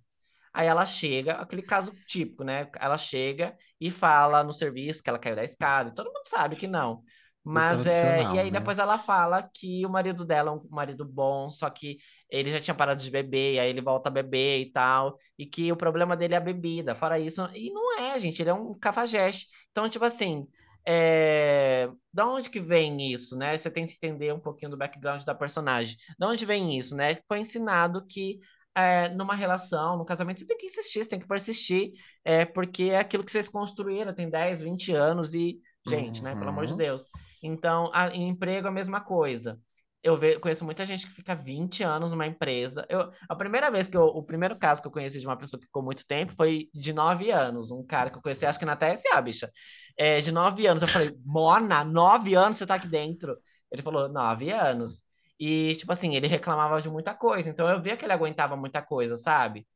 Aí ela chega, aquele caso típico, né? Ela chega e fala no serviço que ela caiu da escada, todo mundo sabe que não. Mas é, e aí né? depois ela fala que o marido dela é um marido bom, só que ele já tinha parado de beber, e aí ele volta a beber e tal, e que o problema dele é a bebida. Fora isso, e não é, gente, ele é um cafajeste. Então, tipo assim, é... da onde que vem isso, né? Você tem que entender um pouquinho do background da personagem. Da onde vem isso, né? Foi ensinado que é, numa relação, no casamento, você tem que insistir, você tem que persistir, é, porque é aquilo que vocês construíram, tem 10, 20 anos e, gente, uhum. né, pelo amor de uhum. Deus. Então, a, em emprego, a mesma coisa. Eu ve, conheço muita gente que fica 20 anos numa empresa. Eu, a primeira vez que eu, o primeiro caso que eu conheci de uma pessoa que ficou muito tempo foi de 9 anos. Um cara que eu conheci, acho que na TSA, bicha. É, de 9 anos. Eu falei, Mona, 9 anos você tá aqui dentro? Ele falou, 9 anos. E, tipo assim, ele reclamava de muita coisa. Então eu via que ele aguentava muita coisa, sabe?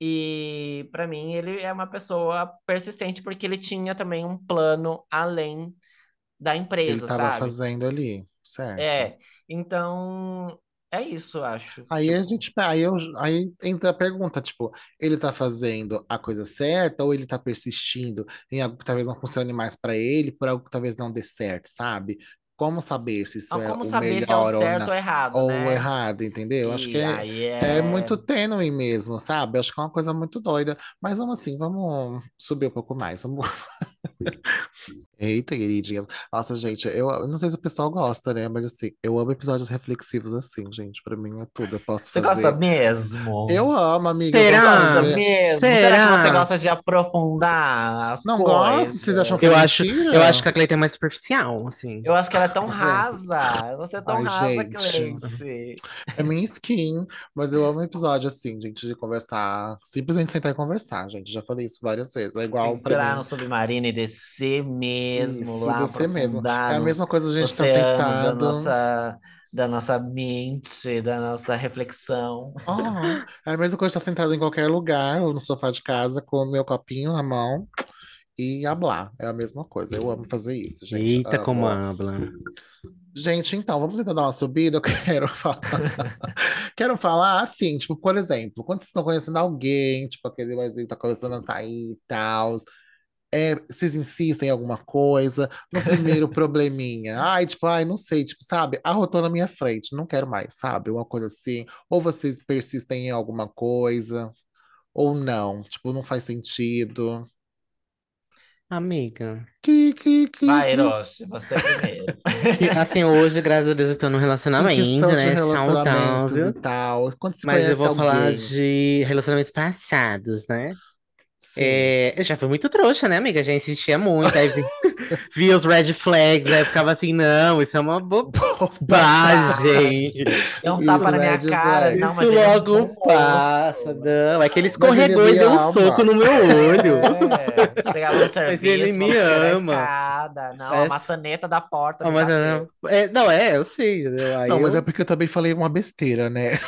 E para mim ele é uma pessoa persistente porque ele tinha também um plano além da empresa, ele estava sabe? fazendo ali, certo? É. Então, é isso, acho. Aí tipo... a gente, aí, eu, aí entra a pergunta, tipo, ele tá fazendo a coisa certa ou ele tá persistindo em algo que talvez não funcione mais para ele, por algo que talvez não dê certo, sabe? Como saber se isso não, é como o saber melhor se é o ou, certo não, ou errado, ou né? errado, entendeu? Acho que é, é... é... muito tênue mesmo, sabe? Acho que é uma coisa muito doida. Mas vamos assim, vamos subir um pouco mais. Vamos... Eita, queridinhas. Nossa, gente, eu, eu, não sei se o pessoal gosta, né? Mas assim, eu amo episódios reflexivos assim, gente. Pra mim é tudo. Eu posso você fazer. gosta mesmo? Eu amo, amiga. Será? Gosta mesmo? Será? Será? que você gosta de aprofundar as não coisas? Não gosto? Vocês acham que eu é acho, mentira? Eu acho que a Cleiton é mais superficial, assim. Eu acho que ela é tão rasa. Você é tão Ai, rasa, gente. Cleide. É minha skin, mas eu amo episódio assim, gente, de conversar. Simplesmente sentar e conversar, gente. Já falei isso várias vezes. É igual pra entrar mim. no submarino e descer mesmo Isso, lá, descer mesmo. É a mesma coisa a gente tá oceanos da sentado. nossa, da nossa mente, da nossa reflexão. Aham. É a mesma coisa estar sentado em qualquer lugar, ou no sofá de casa, com o meu copinho na mão e hablar. É a mesma coisa. Eu amo fazer isso, gente. Eita, Amo. como habla. Gente, então, vamos tentar dar uma subida. Eu quero falar. quero falar assim, tipo, por exemplo, quando vocês estão conhecendo alguém, tipo, aquele que tá começando a sair e tal. É, vocês insistem em alguma coisa, no primeiro probleminha, ai, tipo, ai, não sei, tipo, sabe, arrotou na minha frente, não quero mais, sabe, uma coisa assim, ou vocês persistem em alguma coisa, ou não, tipo, não faz sentido. Amiga. Cri, cri, cri, Vai. Eros, você primeiro. E, Assim, hoje, graças a Deus, eu tô num relacionamento, questão de né? relacionamentos Saudável. e tal, quando se Mas eu conhece vou falar alguém, de relacionamentos passados, né? Sim, É, eu já fui muito trouxa, né, amiga? Já insistia muito, aí vi- via os red flags, aí eu ficava assim, não, isso é uma bobagem. Deu um Isso, tapa na minha cara. flag. Não, mas Isso é logo passa, não. É que ele Mas ele escorregou e deu um ama. soco no meu olho. É, chegava no serviço, ele me a ama. escada. Não, a Essa- maçaneta da porta me mas, é, não, é, eu sei. Aí Não, mas eu- é porque eu também falei uma besteira, né?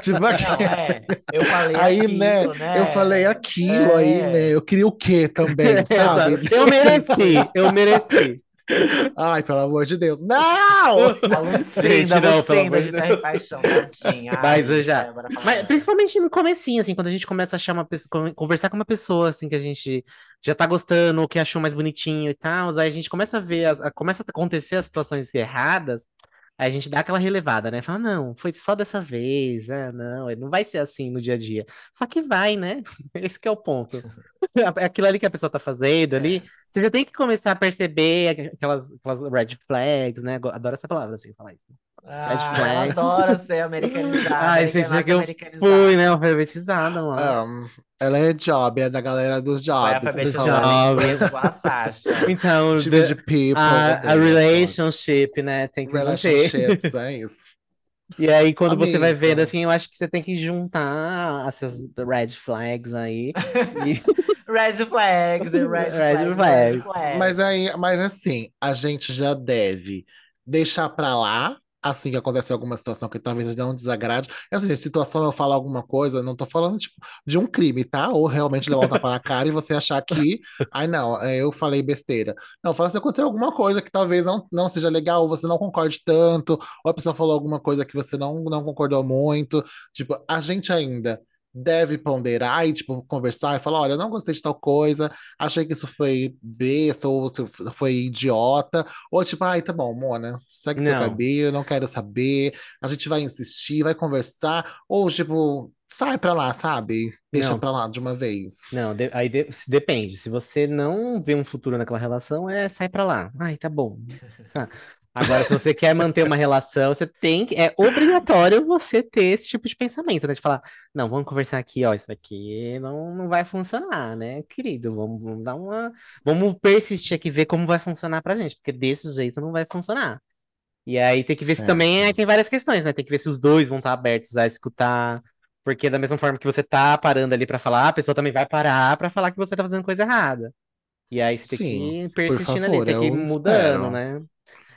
Tipo, Não, é. Eu falei Aí, aquilo, né, né? eu falei aquilo aí, É. né? Eu queria o quê também, sabe? Eu mereci, eu mereci. Ai, pelo amor de Deus. Não! Gente, não, pelo amor de de Terra Paixão, tadinha. Ai, Mas eu já. Mas principalmente no comecinho, assim, quando a gente começa a achar uma pessoa, conversar com uma pessoa, assim, que a gente já tá gostando, ou que achou mais bonitinho e tal, aí a gente começa a ver, as- a- começa a acontecer as situações erradas, aí a gente dá aquela relevada, né? Fala, não, foi só dessa vez, né? Não, não vai ser assim no dia a dia. Só que vai, né? Esse é o ponto. Aquilo ali que a pessoa tá fazendo ali, você já tem que começar a perceber aquelas, aquelas red flags, né? Adoro essa palavra, assim, falar isso. Ah, ela flags. adora ser americanizada. Ai, gente, já que eu fui, né? Alfabetizada lá. Um, ela é job, é da galera dos Foi jobs. a Sasha. Então, Tipo the- de people. a, a entendeu? relationship, né? Tem que manter. Relationships, é isso. E aí, quando você vai Amiga. vendo, assim, eu acho que você tem que juntar essas red flags aí. E- Red flags, red Red flags, red flags. flags. Mas aí, mas assim, a gente já deve deixar pra lá, assim que acontecer alguma situação que talvez não desagrade. Assim, situação eu falo alguma coisa, não tô falando tipo de um crime, tá? Ou realmente levar tapa na cara e você achar que, ai não, é, eu falei besteira. Não, fala se acontecer alguma coisa que talvez não, não seja legal, ou você não concorde tanto, ou a pessoa falou alguma coisa que você não, não concordou muito. Tipo, a gente ainda deve ponderar e, tipo, conversar e falar, olha, eu não gostei de tal coisa, achei que isso foi besta, ou foi idiota, ou tipo, ai, tá bom, Mona, segue teu Não. cabelo, não quero saber, a gente vai insistir, vai conversar, ou tipo, sai pra lá, sabe? Deixa Não. pra lá de uma vez. Não, de- aí de- depende. Se você não vê um futuro naquela relação, é sai pra lá. Ai, tá bom. Agora, se você quer manter uma relação, você tem que. É obrigatório você ter esse tipo de pensamento, né? De falar, não, vamos conversar aqui, ó, isso daqui não, não vai funcionar, né, querido? Vamos, vamos dar uma. Vamos persistir aqui, ver como vai funcionar pra gente, porque desse jeito não vai funcionar. E aí tem que ver se Certo. também aí tem várias questões, né? Tem que ver se os dois vão estar abertos a escutar. Porque da mesma forma que você tá parando ali pra falar, a pessoa também vai parar pra falar que você tá fazendo coisa errada. E aí você tem Sim, que ir persistindo ali, favor, tem que ir mudando, espero. né?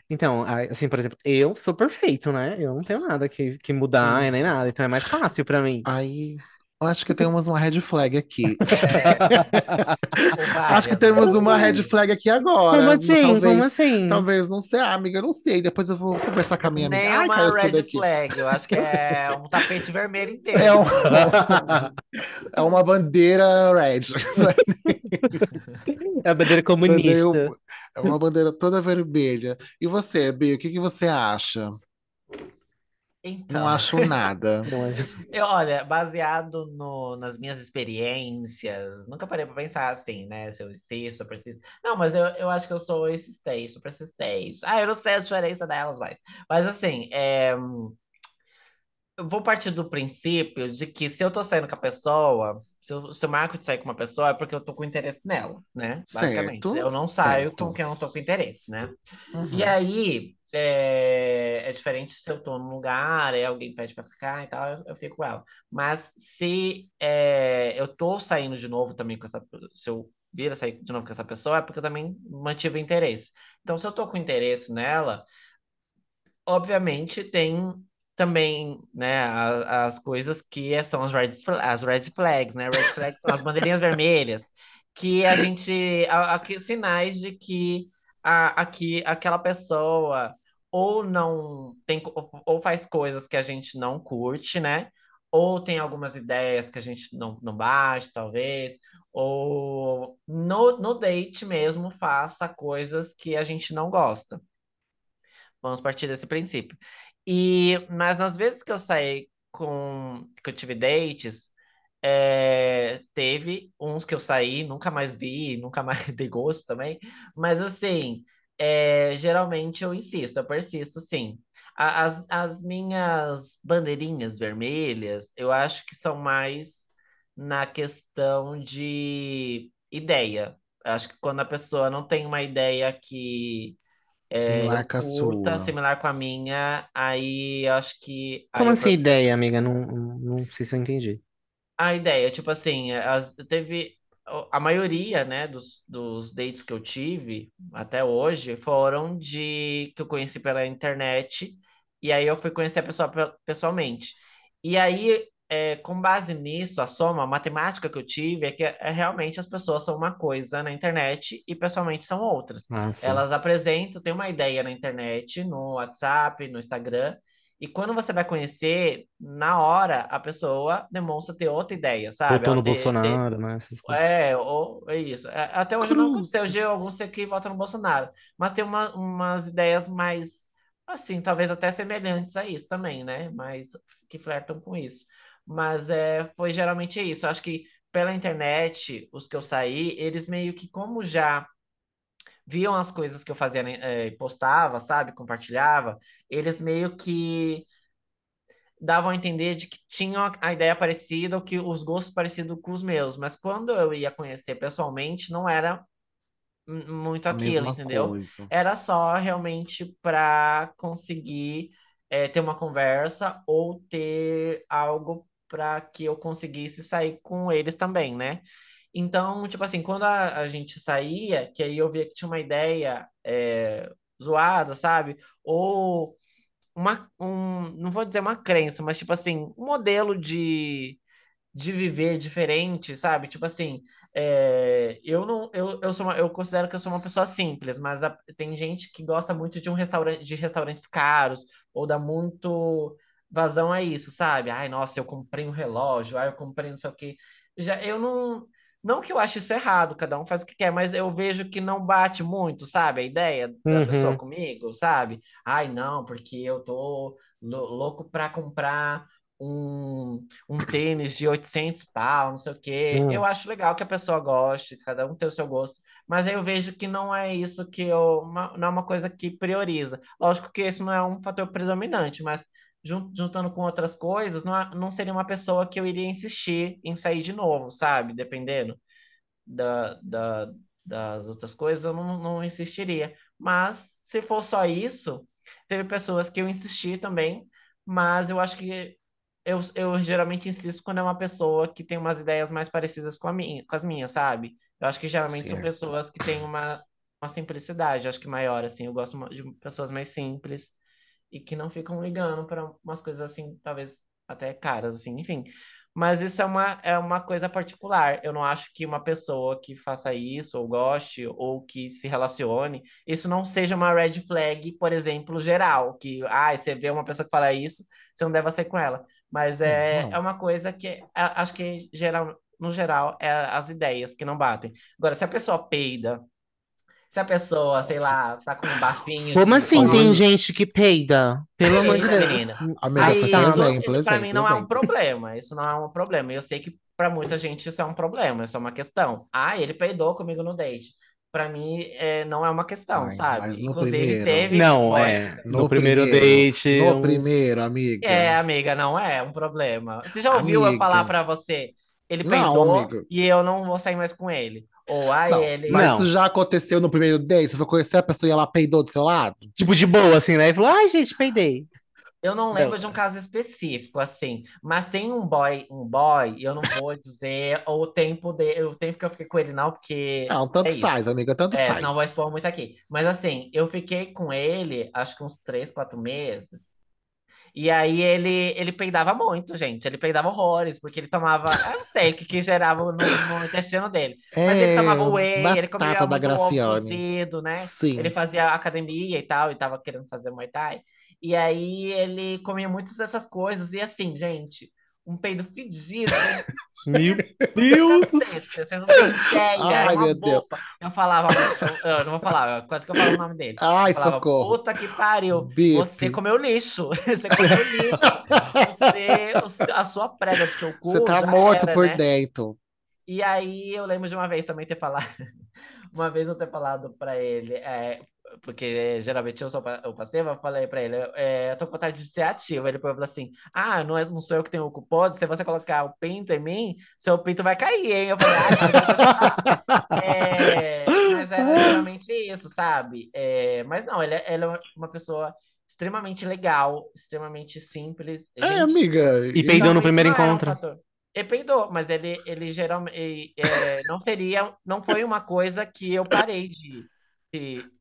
Então, assim, por exemplo, eu sou perfeito, né? Eu não tenho nada que, que mudar nem nada, então é mais fácil pra mim. Aí, eu acho que temos uma red flag aqui. Acho que temos uma red flag aqui agora. Como assim? Talvez, Como assim? talvez não sei, ah, amiga, eu não sei. Depois eu vou conversar com a minha amiga. Nem Ai, uma caiu tudo red aqui. flag, eu acho que é um tapete vermelho inteiro. É, um- é uma bandeira red. É a bandeira comunista. É uma bandeira toda vermelha. E você, Bia, o que que você acha? Então, Não acho nada. É- eu, olha, baseado no- nas minhas experiências, nunca parei pra pensar assim, né? Se eu insisto, eu persisto. Não, mas eu, eu acho que eu sou insistente, sou persistente. Ah, eu não sei a diferença delas mais. Mas assim, é, eu vou partir do princípio de que se eu tô saindo com a pessoa, se eu, se eu marco de sair com uma pessoa, é porque eu tô com interesse nela, né? Basicamente. Certo, Eu não saio certo. com quem eu não tô com interesse, né? Uhum. E aí, é, é diferente se eu tô num lugar, aí alguém pede pra ficar e tal, eu, eu fico com ela. Mas se é, eu tô saindo de novo também com essa, se eu vir a sair de novo com essa pessoa, é porque eu também mantive interesse. Então, se eu tô com interesse nela, obviamente tem também, né, a- as coisas que são as red, as red flags, né? Red flags são as bandeirinhas vermelhas, que a gente, a, a- sinais de que a, aqui aquela pessoa ou não tem ou faz coisas que a gente não curte, né? Ou tem algumas ideias que a gente não, não bate, talvez, ou no, no date mesmo faça coisas que a gente não gosta. Vamos partir desse princípio. E, mas nas vezes que eu saí com, que eu tive dates, é, teve uns que eu saí, nunca mais vi, nunca mais dei gosto também. Mas assim, é, geralmente eu insisto, eu persisto, sim. As, as minhas bandeirinhas vermelhas, eu acho que são mais na questão de ideia. Eu acho que quando a pessoa não tem uma ideia que é, Similar eu com a sua. similar com a minha, aí eu acho que Como eu assim, ideia, amiga? Não, não, não sei se eu entendi. a ideia, tipo assim, as- teve a maioria, né, dos, dos dates que eu tive até hoje foram de que eu conheci pela internet e aí eu fui conhecer a pessoa pe- pessoalmente. E aí é, com base nisso, a soma, a matemática que eu tive é que é, realmente as pessoas são uma coisa na internet e pessoalmente são outras. Ah. Elas apresentam, tem uma ideia na internet, no WhatsApp, no Instagram, e quando você vai conhecer, na hora, a pessoa demonstra ter outra ideia, sabe? Votou no ter, ter- Bolsonaro, né? Essas coisas. é, ou, é isso. É, Até hoje não aconteceu de ser que vota no Bolsonaro, mas tem uma- umas ideias mais, assim, talvez até semelhantes a isso também, né? Mas que flertam com isso. Mas é, foi geralmente isso. Eu acho que pela internet, os que eu saí, eles meio que, como já viam as coisas que eu fazia, né, eh, postava, sabe? Compartilhava, eles meio que davam a entender de que tinham a ideia parecida ou que os gostos parecidos com os meus, mas quando eu ia conhecer pessoalmente, não era muito aquilo, entendeu? coisa. Era só realmente para conseguir eh, ter uma conversa ou ter algo para que eu conseguisse sair com eles também, né? Então, tipo assim, quando a, a gente saía, que aí eu via que tinha uma ideia eh, zoada, sabe? Ou uma, um, não vou dizer uma crença, mas tipo assim, um modelo de, de viver diferente, sabe? Tipo assim, é, eu não, eu, eu sou uma- eu considero que eu sou uma pessoa simples, mas a- tem gente que gosta muito de um restaurante, de restaurantes caros, ou dá muito vazão a isso, sabe? Ai, nossa, eu comprei um relógio, ai, eu comprei não sei o quê. Já, eu não, não que eu ache isso errado, cada um faz o que quer, mas eu vejo que não bate muito, sabe? A ideia da pessoa Uhum. comigo, sabe? Ai, não, porque eu tô lou- louco pra comprar um, um tênis de 800 pau, não sei o quê. Hum. Eu acho legal que a pessoa goste, cada um tem o seu gosto, mas aí eu vejo que não é isso que eu, uma- não é uma coisa que prioriza. Lógico que esse não é um fator predominante, mas juntando com outras coisas, não, não seria uma pessoa que eu iria insistir em sair de novo, sabe? Dependendo da, da- das outras coisas, eu não, não insistiria. Mas se for só isso, teve pessoas que eu insisti também, mas eu acho que eu, eu geralmente insisto quando é uma pessoa que tem umas ideias mais parecidas com a minha, com as minhas, sabe? Eu acho que geralmente são Certo. pessoas que têm uma, uma simplicidade, acho que maior, assim. Eu gosto de pessoas mais simples e que não ficam ligando para umas coisas assim, talvez até caras, assim, enfim. Mas isso é uma, é uma coisa particular. Eu não acho que uma pessoa que faça isso, ou goste, ou que se relacione, isso não seja uma red flag, por exemplo, geral, que, ah, você vê uma pessoa que fala isso, você não deve ser com ela. Mas É, é, não. é uma coisa que a- acho que geral, no geral é as ideias que não batem. Agora, se a pessoa peida, se a pessoa, sei lá, tá com um bafinho Como assim tem gente que peida? Pelo amor de Deus. menina. Amiga, Aí, um isso, exemplo, pra mim exemplo, não é um exemplo. problema. Isso não é um problema. Eu sei que pra muita gente isso é um problema, isso é uma questão. Ah, ele peidou comigo no date. Pra mim, é, não é uma questão, Ai, sabe? Inclusive, primeiro. teve Não, é. No, No primeiro primeiro. date. No um- primeiro, amiga. É, amiga, não é um problema. Você já ouviu eu Amiga. falar pra você, ele Não, peidou amigo. e eu não vou sair mais com ele? Ou, ah, Não, ele... mas Não. isso já aconteceu no primeiro date? Você foi conhecer a pessoa e ela peidou do seu lado? Tipo, de boa, assim, né? E falou, ai, gente, peidei. Eu não lembro Não. de um caso específico, assim, mas tem um boy, um boy, e eu não vou dizer o tempo de, o tempo que eu fiquei com ele, não, porque Não, tanto é isso. faz, amiga, tanto É, faz. não vou expor muito aqui. Mas assim, eu fiquei com ele, acho que uns três, quatro meses. E aí ele, ele peidava muito, gente. Ele peidava horrores, porque ele tomava. Eu não sei o que, que gerava no, no intestino dele. Mas ele É, tomava whey, ele comia da muito ovo cozido, né? Sim. Ele fazia academia e tal, e tava querendo fazer Muay Thai. E aí ele comia muitas dessas coisas. E assim, gente, um peido fedido. Meu Deus Vocês não têm ideia, Ai, meu Deus. Eu falava, eu, eu não vou falar, quase que eu falo o nome dele. Ai, Eu falava, socorro. puta que pariu, Bip. você comeu lixo, você comeu lixo, você, a sua prega do seu cu Você tá morto era, por né? dentro. E aí eu lembro de uma vez também ter falado, uma vez eu ter falado pra ele, é, porque geralmente eu sou o passivo, eu falei pra ele, é, eu tô com vontade de ser ativo. Ele falou assim: Ah, não, é, não sou eu que tenho o cupom, se você colocar o pinto em mim, seu pinto vai cair, hein? Eu falei, ah, cara, é, mas era geralmente isso, sabe? É, mas não, ele, é- ele é uma pessoa extremamente legal, extremamente simples. É, gente amiga. E peidou no então, primeiro não um encontro. Ele peidou, mas ele, ele geralmente é, não seria, não foi uma coisa que eu parei de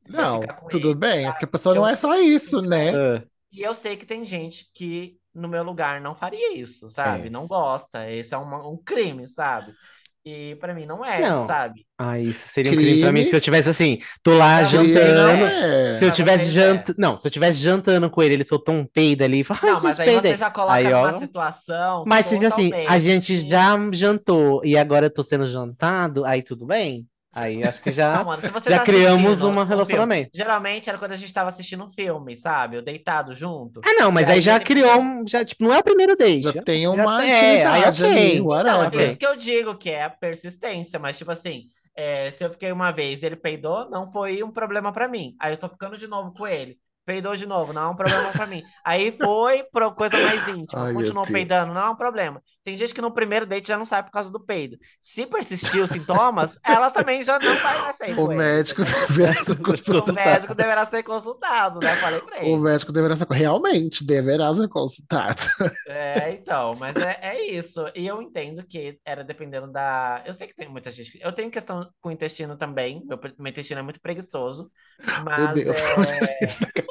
Não, ficar com tudo ele. bem, porque a pessoa Eu não é só isso, né? Ah, E eu sei que tem gente que no meu lugar, não faria isso, sabe? É. Não gosta. Esse é uma- um crime, sabe? E pra mim não é, Não. sabe? Ah, isso seria um crime pra mim se eu tivesse assim, tô lá não jantando. é. Se eu tivesse jantando. Não, se eu tivesse jantando com ele, ele soltou um peido ali e falou, Não, ai, mas aí você já coloca Aí, ó. numa situação Mas se assim, a gente já jantou e agora eu tô sendo jantado, aí tudo bem? Aí acho que já. Não, mano, se você já tá criamos um filme, relacionamento. Geralmente era quando a gente tava assistindo um filme, sabe? Eu deitado junto. Ah, não, mas aí aí já ele- criou um. Já, tipo, não é o primeiro date. Já tem já uma tem- é, aí intimidade ok. ali, Então, Não, é por isso que eu digo que é a persistência, mas tipo assim, é, se eu fiquei uma vez e ele peidou, não foi um problema pra mim. Aí eu tô ficando de novo com ele. Peidou de novo, não é um problema pra mim. Aí foi pra coisa mais íntima, Ai, meu continuou Deus. peidando, não é um problema. Tem gente que no primeiro date já não sai por causa do peido. Se persistir os sintomas, ela também já não vai mais sair O ele, médico entendeu? deverá ser O consultado. médico deverá ser consultado, né? Falei pra O ele. médico deverá ser realmente deverá ser consultado. É, então, mas é, é isso. E eu entendo que era dependendo da. Eu sei que tem muita gente. Eu tenho questão com o intestino também. Meu, meu intestino é muito preguiçoso. Meu Mas Deus, é,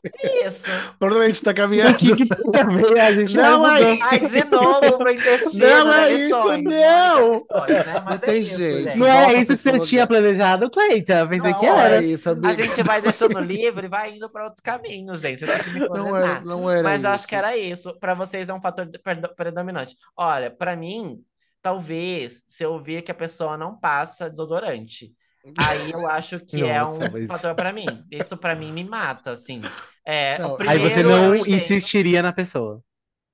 é isso. provavelmente tá caminhando. Que que a ver? A gente Não, vai aí- mudando. Ai, de novo pro intestino. Não né, é isso, não! lições, né? Não é tem isso, jeito. gente. Não é isso que você tinha planejado, Cleita? Pensei Não, que é era. É isso, A amiga. gente vai deixando livre e vai indo para outros caminhos, gente. Você tem que me Não coordenar. era, não era Mas eu acho isso. que era isso. Para vocês é um fator predominante. Olha, para mim, talvez se eu vir que a pessoa não passa desodorante, aí eu acho que é um Nossa, mas- fator para mim. Isso para mim me mata, assim. É, Não, o aí você primeiro não entendo. insistiria na pessoa.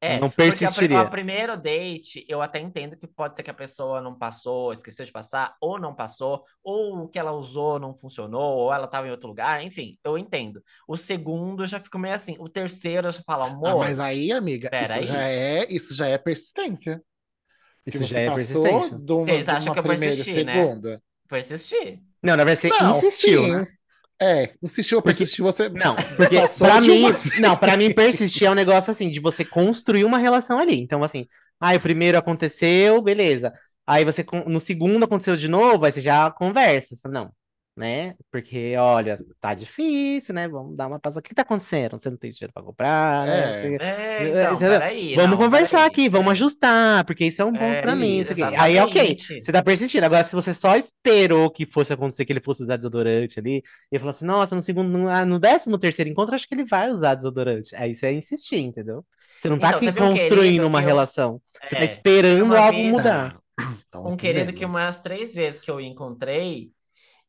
É, não porque persistiria. O primeiro date, eu até entendo que pode ser que a pessoa não passou, esqueceu de passar, ou não passou, ou o que ela usou não funcionou, ou ela estava em outro lugar, enfim, eu entendo. O segundo eu já fico meio assim. O terceiro eu já falo, Ah, amor, mas aí, amiga, isso aí. já é, isso já é persistência. Isso já é persistência. de uma, Vocês acham que eu primeira e persisti, né? Persistir. Não, na verdade, você Não, insistiu, sim. né? É, insistiu, Porque- persistiu, você. Não, porque pra mim, uma- não, para mim persistir é um negócio assim de você construir uma relação ali. Então assim, ah, o primeiro aconteceu, beleza. Aí você no segundo aconteceu de novo, aí você já conversa, Você fala, não, né? Porque olha, tá difícil, né? Vamos dar uma pausa. O que tá acontecendo? Você não tem dinheiro pra comprar, né? É. É, É, então, peraí. Vamos não, conversar peraí. aqui, vamos ajustar, porque isso é um ponto É, pra mim. isso, aqui. Aí, ok, você tá persistindo. Agora, se você só esperou que fosse acontecer, que ele fosse usar desodorante ali, e falou assim, nossa, no segundo, no, ah, no décimo terceiro encontro, acho que ele vai usar desodorante. Aí você é insistir, entendeu? Você não tá Então, aqui construindo querido uma eu- relação. Você tá É, esperando uma algo vez- mudar. Então, Um querido que umas três vezes que eu encontrei,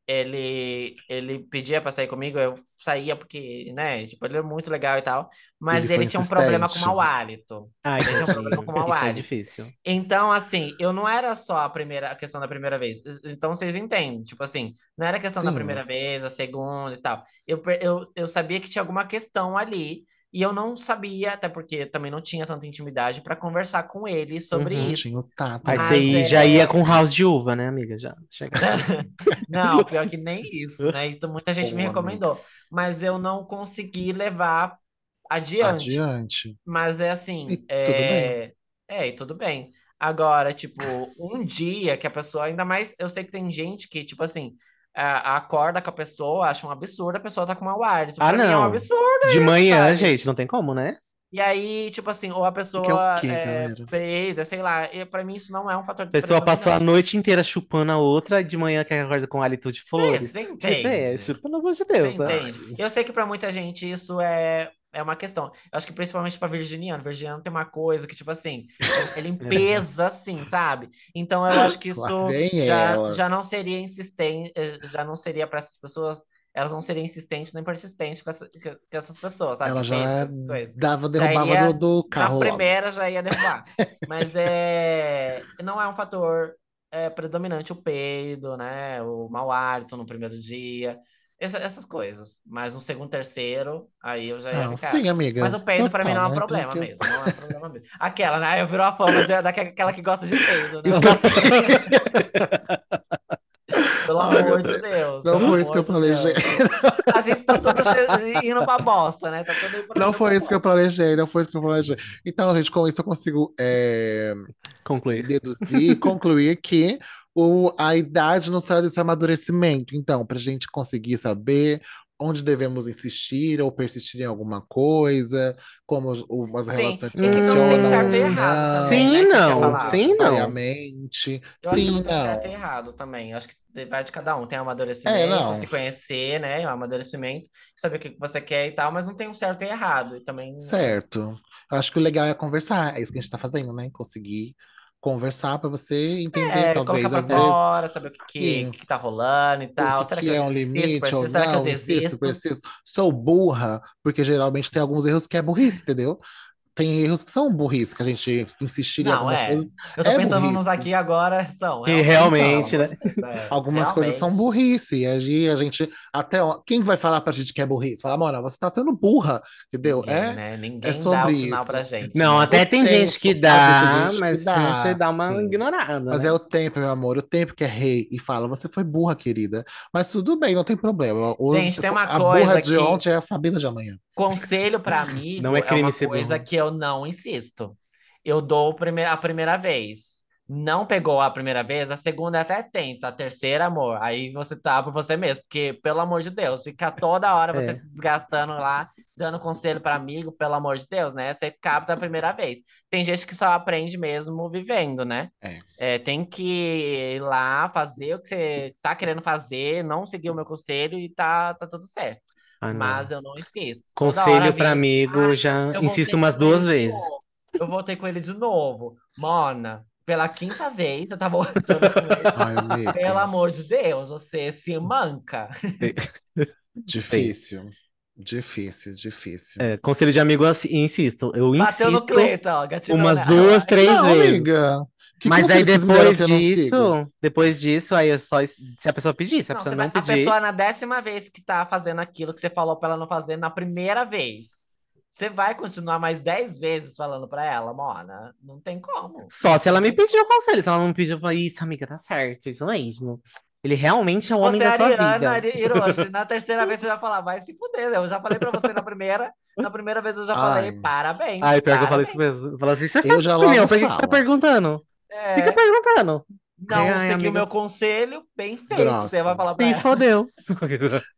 ele, ele pedia pra sair comigo, eu saía porque, né, tipo, ele é muito legal e tal, mas Ele ele, tinha um problema com insistente. mau hálito. Ai, Esse é um problema com mau isso é hálito. difícil. Então, assim, eu não era só a primeira, a questão da primeira vez. Então, vocês entendem, tipo assim, não era questão da Sim. primeira vez, a segunda e tal. Eu, eu, eu sabia que tinha alguma questão ali, e eu não sabia, até porque também não tinha tanta intimidade para conversar com ele sobre Uhum, isso. Tinha o tato. Aí Mas você ia- é- já ia com house de uva, né, amiga? Já chega. Não, pior que nem isso, né? Isso muita gente me recomendou. Mas eu não consegui levar adiante. Adiante. Mas é assim, E tudo é... É, e tudo bem. Agora, tipo, um dia que a pessoa, ainda mais, eu sei que tem gente que, tipo assim, a- acorda com a pessoa, acha um absurdo, a pessoa tá com mau hálito. Ah, Pra mim é um não. absurdo De isso, manhã, sabe? gente, não tem como, né? E aí, tipo assim, ou a que é pessoa quê, é, sei lá, e pra mim isso não é um fator A pessoa passou a noite inteira chupando a outra e de manhã quer acorda com hálito de flores. Você Isso entende? é, isso, pelo amor de Você Deus, né? entende? Eu sei que pra muita gente isso é, é uma questão. Eu acho que principalmente pra virginiano. Virginiano tem uma coisa que, tipo assim, ele pesa assim, sabe? Então eu acho que isso já, já não seria insistente, eh, já não seria pra essas pessoas, elas não seriam insistentes nem persistentes com, essa- com essas pessoas, sabe? Ela já dava, derrubava ia- do, do Na carro logo. primeira já ia derrubar. Mas é, não é um fator é, predominante o peido, né? O mau hálito no primeiro dia. Essa- essas coisas. Mas no segundo, terceiro, aí eu já ia Não, ficar. sim, amiga. Mas o peido pra mim não é um Total, problema tem mesmo. Não é um problema mesmo. Aquela, né? Eu virou a fama de- daquela que gosta de peido, né? Que Pelo Ai, amor de Deus. Não foi isso que eu planejei. Deus. A gente tá tudo che- indo pra bosta, né? Tá tudo indo pra Não foi isso que eu planejei, não foi isso que eu planejei. Então, gente, com isso eu consigo é, Concluir. deduzir e concluir que o, a idade nos traz esse amadurecimento. Então, para a gente conseguir saber onde devemos insistir ou persistir em alguma coisa, como o- as Sim, relações e que não tem certo e ou errado não, também, Sim, né? Não. Sim, não. diariamente. Eu acho que Sim, não tem certo e não. errado também. Eu acho que vai de cada um. Tem É, amadurecimento, não. se conhecer, né? O amadurecimento, saber o que você quer e tal, mas não tem um certo e errado. E também. Certo. Eu acho que o legal é conversar. É isso que a gente tá fazendo, né? Conseguir conversar para você entender, É, talvez, às vezes, fora, saber o que, que, que tá rolando e o tal. Será que que é um limite ou persisto? Será que eu não, insisto, desisto? preciso. Sou burra, porque geralmente tem alguns erros que é burrice, entendeu? Tem erros que são burrice, que a gente insistir em algumas é. coisas Eu tô é pensando nos burrice. aqui agora, são, E realmente realmente, são. né? É, Algumas coisas são realmente. burrice. E a gente, a gente até ó, quem vai falar pra gente que é burrice? Fala, mano, você tá sendo burra, entendeu? Ninguém, É, né? é Ninguém dá o sobre sinal isso. pra gente, Não, né? até O tem gente que tempo, vezes tem dá, gente que mas a gente dá, dá uma sim. ignorada, Mas né? é o tempo, meu amor, o tempo que é rei e fala, você foi burra, querida. Mas tudo bem, não tem problema. Hoje Gente, você tem uma a burra coisa de que ontem é a Sabina de amanhã. Conselho pra Não amigo é é crime uma ser coisa burro. que eu não insisto. Eu dou a primeira vez. Não pegou a primeira vez, a segunda até tenta, a terceira, amor. Aí você tá por você mesmo, porque, pelo amor de Deus, fica toda hora você É. se desgastando lá, dando conselho para amigo, pelo amor de Deus, né? Você capta a primeira vez. Tem gente que só aprende mesmo vivendo, né? É. É, tem que ir lá fazer o que você tá querendo fazer, não seguir o meu conselho e tá, tá tudo certo. Ah. Mas eu não insisto. Conselho pra vem, amigo, já eu insisto umas duas vezes. Eu voltei com ele de novo. Mona, pela quinta vez eu tava voltando com ele. Ai, amigo, Pelo amor de Deus, você se manca. difícil. Difícil, difícil. É, conselho de amigo, eu insisto. Eu Bateu no insisto Cleiton, ó, gatilhou umas nela. duas, três Não, vezes. amiga. Que Mas aí conselho que vocês me deram depois que eu não sigo? disso, depois disso, aí eu só. Se a pessoa pedir, se a Não, pessoa você não vai- a pedir. pessoa na décima vez que tá fazendo aquilo que você falou pra ela não fazer na primeira vez. Você vai continuar mais dez vezes falando pra ela, Mona? Não tem como. Só se ela me pediu o conselho. Se ela não me pediu, eu falo, isso, amiga, tá certo, isso mesmo. Ele realmente é o homem Você é da sua Ariana, vida. Hiroshi, na terceira vez você vai falar, vai se fuder. Eu já falei pra você na primeira, na primeira vez eu já falei, Ai. parabéns. Ai, pior que eu falei isso mesmo. Eu falo assim, você Eu já opinião, que você tá perguntando? É, Fica perguntando. não Ai, seguiu o amiga. meu conselho, bem feito. Grossa. Você vai falar pra ela. fodeu.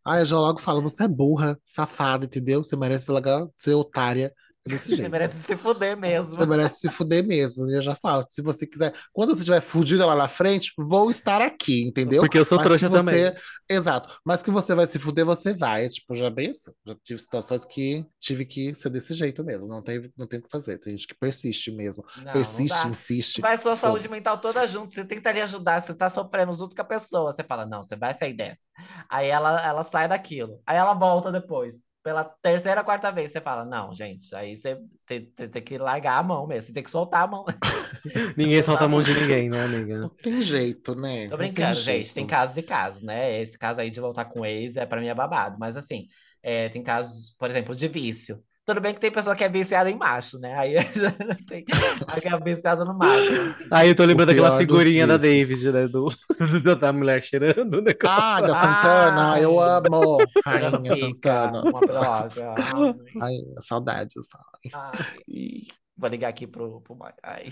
Aí eu já logo falo, você é burra, safada, entendeu? Você merece largar- ser otária desse Você jeito. merece se fuder mesmo. Você merece se fuder mesmo. E eu já falo, se você quiser, quando você estiver fudida lá na frente, vou estar aqui, entendeu? Porque eu sou Mas trouxa você, também. exato. Mas que você vai se fuder, você vai. É, tipo, já bem assim. Já tive situações que tive que ser desse jeito mesmo. Não tem, não tem o que fazer. Tem gente que persiste mesmo. Não, não persiste, dá. insiste. Vai sua saúde foda-se. mental toda junto. Você tenta lhe ajudar, você tá sofrendo junto com a pessoa. Você fala, não, você vai sair dessa. Aí ela, ela sai daquilo. Aí ela volta depois. Pela terceira, quarta vez, você fala, não, gente, aí você, você, você tem que largar a mão mesmo. Você tem que soltar a mão. Ninguém solta a mão de ninguém, né, amiga? Não tem jeito, né? Tô brincando, tem gente. Tem jeito. casos e casos, né? Esse caso aí de voltar com ex é pra mim é babado. Mas assim, é, tem casos, por exemplo, de vício. Tudo bem que tem pessoa que é viciada em macho, né? Aí tem a que é viciada no macho. Aí eu tô lembrando daquela figurinha da. David, né? Do, da mulher cheirando, né? Ah, da Ai. Santana, eu amo. Rainha Santana. uma droga. Ai, Ai, saudades. ai. Vou ligar aqui pro, pro. Ai.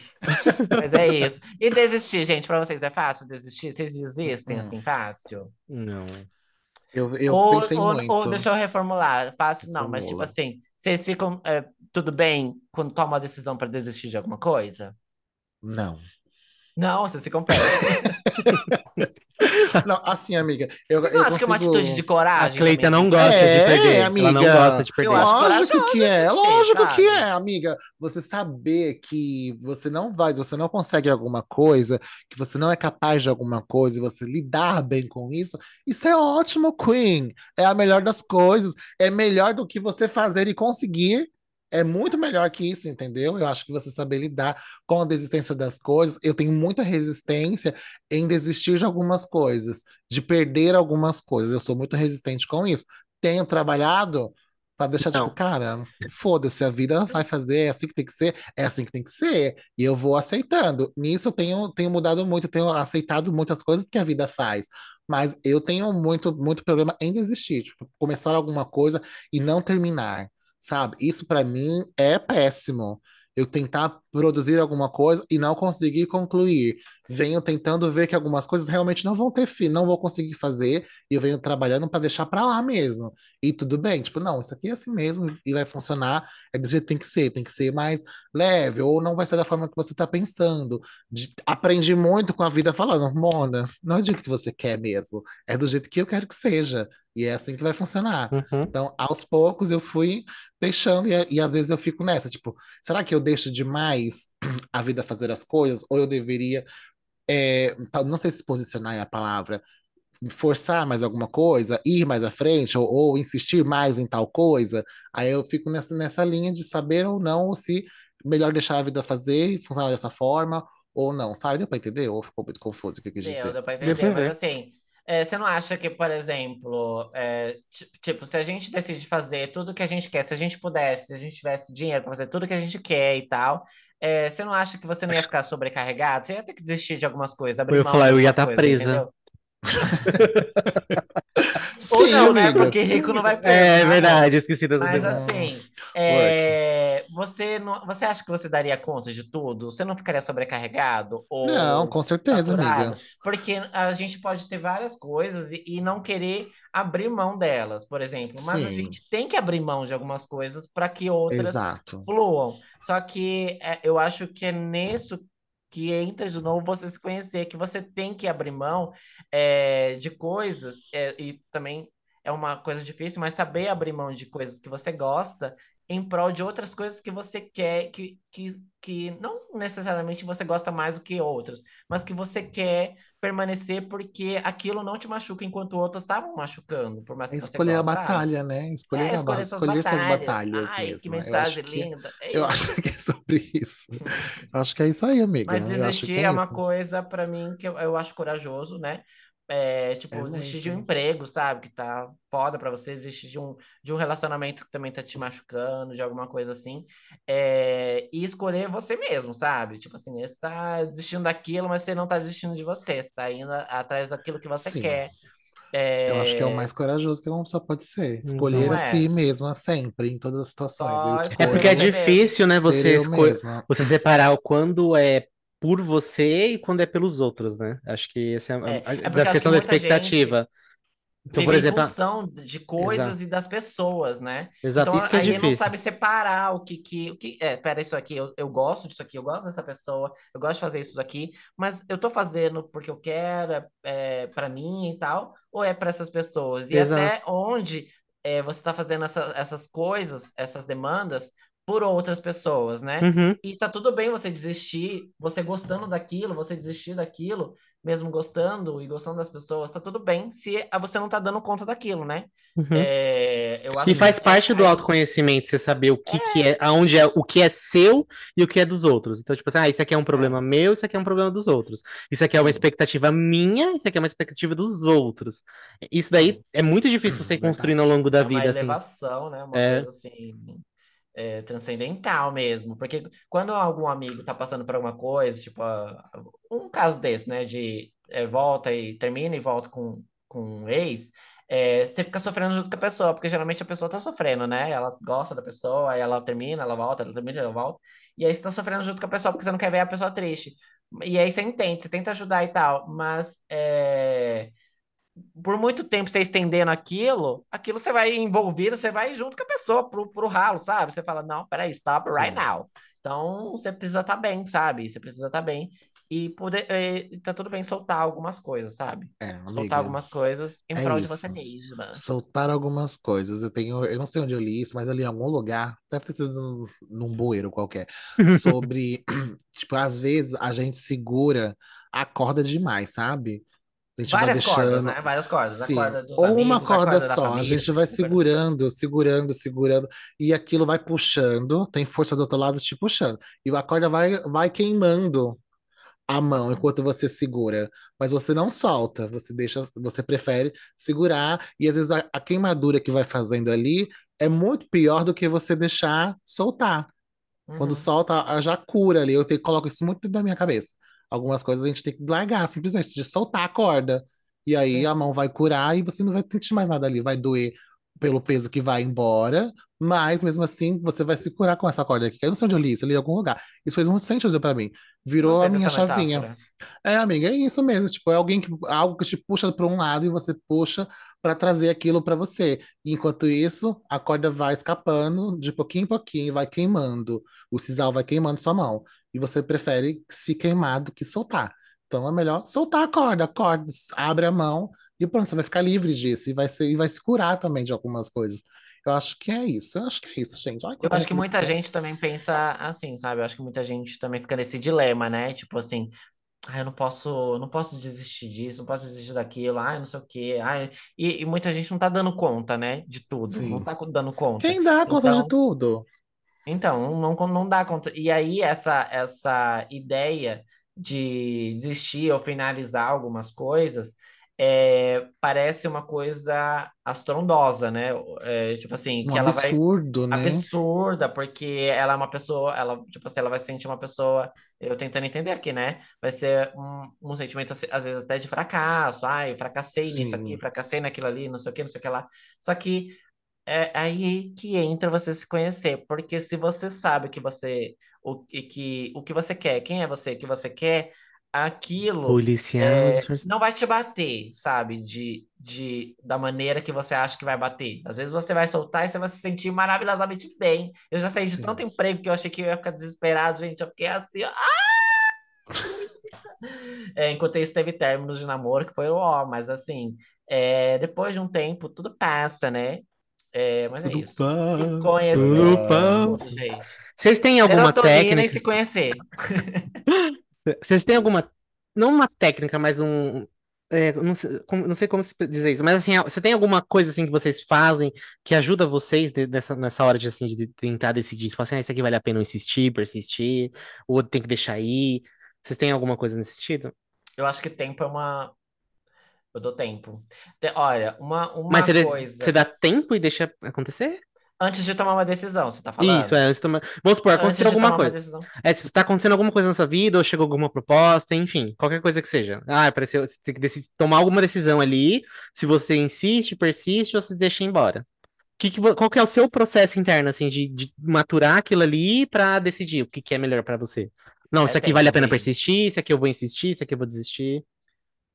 Mas é isso. E desistir, gente, pra vocês é fácil desistir? Vocês desistem Hum. assim fácil? Não. Eu, eu ou, pensei ou, muito. ou deixa eu reformular. Fácil não, mas tipo assim, vocês ficam é, tudo bem quando tomam a decisão pra desistir de alguma coisa? Não. Não, vocês ficam péssimos. Não, assim, amiga, eu, eu acha que é uma consigo- atitude de A coragem? Cleita também, não gosta de É, perder. Ela não amiga. gosta de perder. Eu acho Lógico corajoso que é, lógico que sabe? é, amiga. Você saber que você não vai, você não consegue alguma coisa, que você não é capaz de alguma coisa e você lidar bem com isso, isso é ótimo, Queen. É a melhor das coisas. É melhor do que você fazer e conseguir. É muito melhor que isso, entendeu? Eu acho que você saber lidar com a desistência das coisas. Eu tenho muita resistência em desistir de algumas coisas, de perder algumas coisas. Eu sou muito resistente com isso. Tenho trabalhado para deixar, tipo, Não. cara, foda-se, a vida vai fazer, é assim que tem que ser, é assim que tem que ser, e eu vou aceitando. Nisso eu tenho, tenho mudado muito, tenho aceitado muitas coisas que a vida faz, mas eu tenho muito, muito problema em desistir, tipo, começar alguma coisa e não terminar, sabe? Isso para mim é péssimo. Eu tentar produzir alguma coisa e não conseguir concluir. Venho tentando ver que algumas coisas realmente não vão ter fim, não vou conseguir fazer, e eu venho trabalhando para deixar para lá mesmo. E tudo bem, tipo, não, isso aqui é assim mesmo e vai funcionar, é do jeito que tem que ser, tem que ser mais leve, ou não vai ser da forma que você está pensando. De, aprendi muito com a vida falando, Mona, não é do jeito que você quer mesmo, é do jeito que eu quero que seja. E é assim que vai funcionar. Uhum. Então, aos poucos eu fui deixando, e, e às vezes eu fico nessa, tipo, será que eu deixo demais a vida fazer as coisas? Ou eu deveria, é, não sei se posicionar é a palavra, forçar mais alguma coisa, ir mais à frente, ou, ou insistir mais em tal coisa? Aí eu fico nessa, nessa linha de saber ou não se melhor deixar a vida fazer e funcionar dessa forma, ou não, sabe? Deu pra entender? Ou ficou muito confuso o que eu quis Deu, dizer? deu pra Deu pra entender, mas entender. assim, é, você não acha que, por exemplo, é, ti- tipo, se a gente decide fazer tudo que a gente quer, se a gente pudesse, se a gente tivesse dinheiro pra fazer tudo que a gente quer e tal, é, você não acha que você não ia ficar sobrecarregado? Você ia ter que desistir de algumas coisas, Eu abrir ia mão falar, eu ia estar coisas, presa. entendeu? Ou Sim, não, né? amiga. Porque rico não vai preso, É né, verdade, esqueci dessa Mas demais. assim, é, você não, você acha que você daria conta de tudo? Você não ficaria sobrecarregado Não, ou com certeza, amiga. saturado? Porque a gente pode ter várias coisas e, e não querer abrir mão delas, por exemplo. Mas a Sim, gente tem que abrir mão de algumas coisas para que outras exato. fluam. Só que é, eu acho que é nisso que entra de novo você se conhecer, que você tem que abrir mão é, de coisas, é, e também é uma coisa difícil, mas saber abrir mão de coisas que você gosta em prol de outras coisas que você quer, que, que, que não necessariamente você gosta mais do que outras, mas que você quer permanecer porque aquilo não te machuca enquanto outras estavam machucando, por mais É que você escolher a goste, sabe? batalha, né? Escolher, É, a, escolher suas escolher suas batalhas. batalhas Ai, que mesmo. Eu acho mensagem que linda. É eu isso. acho que é sobre isso. Eu acho que é isso aí, amiga. Mas Eu que desistir é é uma isso. coisa, pra mim, que eu, eu acho corajoso, né? É, tipo, É desistir de um emprego, sabe? Que tá foda pra você, desistir de um, de um relacionamento que também tá te machucando, de alguma coisa assim. É, e escolher você mesmo, sabe? Tipo assim, você tá desistindo daquilo, mas você não tá desistindo de você, você tá indo atrás daquilo que você Sim. quer. Eu acho que é o É, mais corajoso que uma pessoa pode ser. Escolher não a si é? mesma sempre, em todas as situações. Só É porque é escolho difícil, né, você você separar o quando é por você e quando é pelos outros, né? Acho que esse é, É, a- a- é das que questão da muita gente expectativa. Então, por vive em exemplo, a- função de coisas exato, e das pessoas, né? exato, Então isso é aí não difícil. sabe separar o que que, o que é, pera, isso aqui, eu, eu gosto disso aqui, eu gosto dessa pessoa, eu gosto de fazer isso aqui, mas eu tô fazendo porque eu quero, é, é para mim e tal, ou é para essas pessoas? E Exato. até onde é, você tá fazendo essa- essas coisas, essas demandas por outras pessoas, né? Uhum, E tá tudo bem você desistir, você gostando daquilo, você desistir daquilo, mesmo gostando e gostando das pessoas, tá tudo bem se você não tá dando conta daquilo, né? uhum. É, E faz que é parte do autoconhecimento, você saber o que que é, aonde é, o que é seu e o que é dos outros. Então, tipo assim, ah, isso aqui é um É, problema meu, isso aqui é um problema dos outros. Isso aqui é uma expectativa minha, isso aqui é uma expectativa dos outros. Isso daí Sim. é muito difícil você ir construindo ao longo da É uma vida, assim. elevação, né? Uma É, coisa assim, é, transcendental mesmo. Porque quando algum amigo tá passando por alguma coisa, tipo, um caso desse, né? De é, volta e termina e volta com, com um ex, é, você fica sofrendo junto com a pessoa, porque geralmente a pessoa tá sofrendo, né? Ela gosta da pessoa, aí ela termina, ela volta, ela termina, ela volta. E aí você tá sofrendo junto com a pessoa porque você não quer ver a pessoa triste. E aí você entende, você tenta ajudar e tal, mas é, por muito tempo você estendendo aquilo, aquilo você vai envolvido, você vai junto com a pessoa pro, pro ralo, sabe? Você fala, não, peraí, stop right Sim. now. Então você precisa estar bem, sabe? Você precisa estar bem e poder, e tá tudo bem soltar algumas coisas, sabe? É, Soltar amiga, algumas coisas em é prol de você isso. mesma. Soltar algumas coisas. Eu tenho, eu não sei onde eu li isso, mas eu li em algum lugar, deve ter sido num, num bueiro qualquer, sobre, tipo, às vezes a gente segura a corda demais, sabe? A gente vai Várias cordas, deixando. né? Várias cordas. A Sim, corda ou uma amigos, a corda corda da só. A gente vai segurando, segurando, segurando, e aquilo vai puxando, tem força do outro lado te puxando. E a corda vai, vai queimando a mão enquanto você segura, mas você não solta, você deixa, você prefere segurar, e às vezes a, a queimadura que vai fazendo ali é muito pior do que você deixar soltar. Quando Uhum. solta, a- já cura ali. Eu tenho, coloco isso muito da minha cabeça. Algumas coisas a gente tem que largar, simplesmente, de soltar a corda. E aí Sim. a mão vai curar e você não vai sentir mais nada ali. Vai doer pelo peso que vai embora, mas mesmo assim você vai se curar com essa corda aqui. Eu não sei onde eu li isso, eu li em algum lugar. Isso fez muito sentido pra mim. Virou a minha chavinha. metáfora. É, amiga, é isso mesmo. Tipo, é alguém que algo que te puxa para um lado e você puxa para trazer aquilo para você. E enquanto isso, a corda vai escapando de pouquinho em pouquinho, vai queimando. O sisal vai queimando sua mão. E você prefere se queimar do que soltar. Então é melhor soltar a corda, corda, abre a mão e pronto, você vai ficar livre disso e vai ser, e vai se curar também de algumas coisas. Eu acho que é isso. Eu acho que é isso, gente. Eu quanta acho que muita gente também pensa assim, sabe? Eu acho que muita gente também fica nesse dilema, né? Tipo assim, ah, eu não posso, não posso desistir disso, não posso desistir daquilo, ai, não sei o quê. Ai, e, e muita gente não tá dando conta, né? De tudo, não Sim. tá dando conta. Quem dá conta de Então, tudo? então, não, não dá conta. E aí, essa, essa ideia de desistir ou finalizar algumas coisas é, parece uma coisa astrondosa, né? É, tipo assim, Um que ela vai absurdo, né? absurda, porque ela é uma pessoa, ela, tipo assim, ela vai se sentir uma pessoa, eu tentando entender aqui, né? Vai ser um, um sentimento, assim, às vezes, até de fracasso, ai, fracassei nisso aqui, Sim. fracassei naquilo ali, não sei o que, não sei o que lá. Só que é aí que entra você se conhecer, porque se você sabe que você, o, e que, o que você quer, quem é você, o que você quer, aquilo Policial. é, não vai te bater, sabe? De, de, da maneira que você acha que vai bater. Às vezes você vai soltar e você vai se sentir maravilhosamente bem. Eu já saí de tanto emprego que eu achei que eu ia ficar desesperado, gente. Eu fiquei assim, ó. É, enquanto isso, teve términos de namoro que foi ó, mas assim, é, depois de um tempo, tudo passa, né? É, mas é Tudo isso. Passa. conhecer, tudo, gente. Vocês têm alguma Serotonina técnica? se conhecer. Vocês têm alguma. Não uma técnica, mas um. é, não sei, como, não sei como dizer isso, mas assim, você tem alguma coisa assim que vocês fazem que ajuda vocês de- nessa, nessa hora de, assim, de tentar decidir? Se fala assim, ah, isso aqui vale a pena eu insistir, persistir, ou tem que deixar aí. Vocês têm alguma coisa nesse sentido? Eu acho que tempo é uma. Eu dou tempo. Te- Olha, uma, Mas uma você, coisa. você dá tempo e deixa acontecer? Antes de tomar uma decisão, você tá Isso, falando? é. antes de tomar- Vamos supor, aconteceu alguma coisa. É, se está acontecendo alguma coisa na sua vida, ou chegou alguma proposta, enfim, qualquer coisa que seja. Ah, apareceu, você tem que tomar alguma decisão ali, se você insiste, persiste, ou se deixa embora. Que que, qual que é o seu processo interno, assim, de, de maturar aquilo ali pra decidir o que, que é melhor pra você? Não, É isso aqui vale a tempo, pena persistir, isso aqui eu vou insistir, isso aqui eu vou desistir.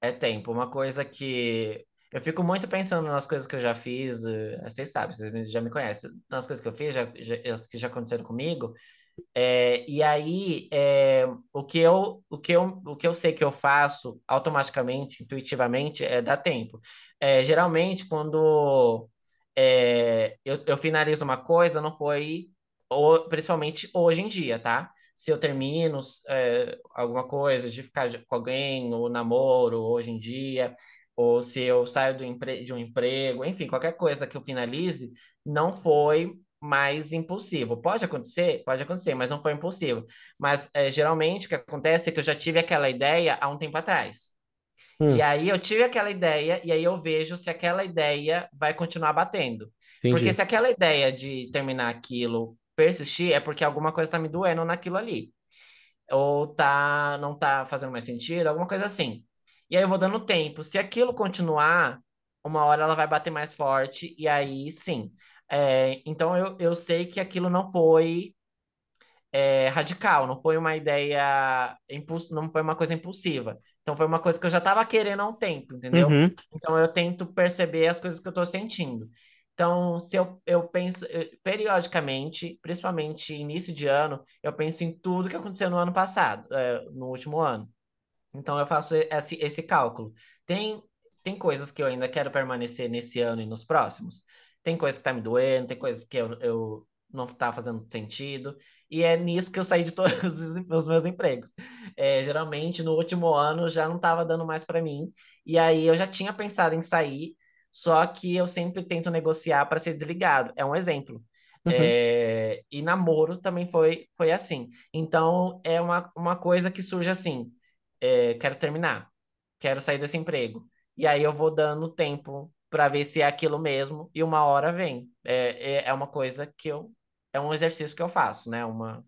É tempo. Uma coisa que. Eu fico muito pensando nas coisas que eu já fiz. eh, Vocês sabem, vocês já me conhecem. Nas coisas que eu fiz, já, já- que já aconteceram comigo. É, e aí, é, o que eu, o que eu, o que eu sei que eu faço automaticamente, intuitivamente, é dar tempo. É, geralmente, quando eu, eu finalizo uma coisa, não foi, o- principalmente hoje em dia, tá? Se eu termino é, alguma coisa de ficar com alguém, ou namoro, hoje em dia, ou se eu saio de um emprego, enfim, qualquer coisa que eu finalize, não foi mais impulsivo. Pode acontecer? Pode acontecer, mas não foi impulsivo. Mas é, geralmente o que acontece é que eu já tive aquela ideia há um tempo atrás. Hum, E aí eu tive aquela ideia, e aí eu vejo se aquela ideia vai continuar batendo. Porque entendi. se aquela ideia de terminar aquilo persistir, é porque alguma coisa está me doendo naquilo ali. Ou tá, não tá fazendo mais sentido, alguma coisa assim. E aí eu vou dando tempo. Se aquilo continuar, uma hora ela vai bater mais forte, e aí sim. É, então eu, eu sei que aquilo não foi é, radical, não foi uma ideia, impuls... não foi uma coisa impulsiva. Então foi uma coisa que eu já estava querendo há um tempo, entendeu? Uhum, Então eu tento perceber as coisas que eu estou sentindo. Então, se eu, eu penso eh, periodicamente, principalmente início de ano, eu penso em tudo que aconteceu no ano passado, eh, no último ano. Então eu faço esse, esse cálculo. Tem, tem coisas que eu ainda quero permanecer nesse ano e nos próximos. Tem coisas que tá me doendo, tem coisas que eu, eu não tá fazendo sentido. E é nisso que eu saí de todos os os meus empregos. É, geralmente, no último ano, já não estava dando mais para mim. E aí eu já tinha pensado em sair, só que eu sempre tento negociar para ser desligado. É um exemplo. uhum. É, e namoro também foi, foi assim. Então, é uma, uma coisa que surge assim é, quero terminar, quero sair desse emprego. E aí eu vou dando tempo para ver se é aquilo mesmo, e uma hora vem. É, é, é uma coisa que eu. É um exercício que eu faço, né? Uma,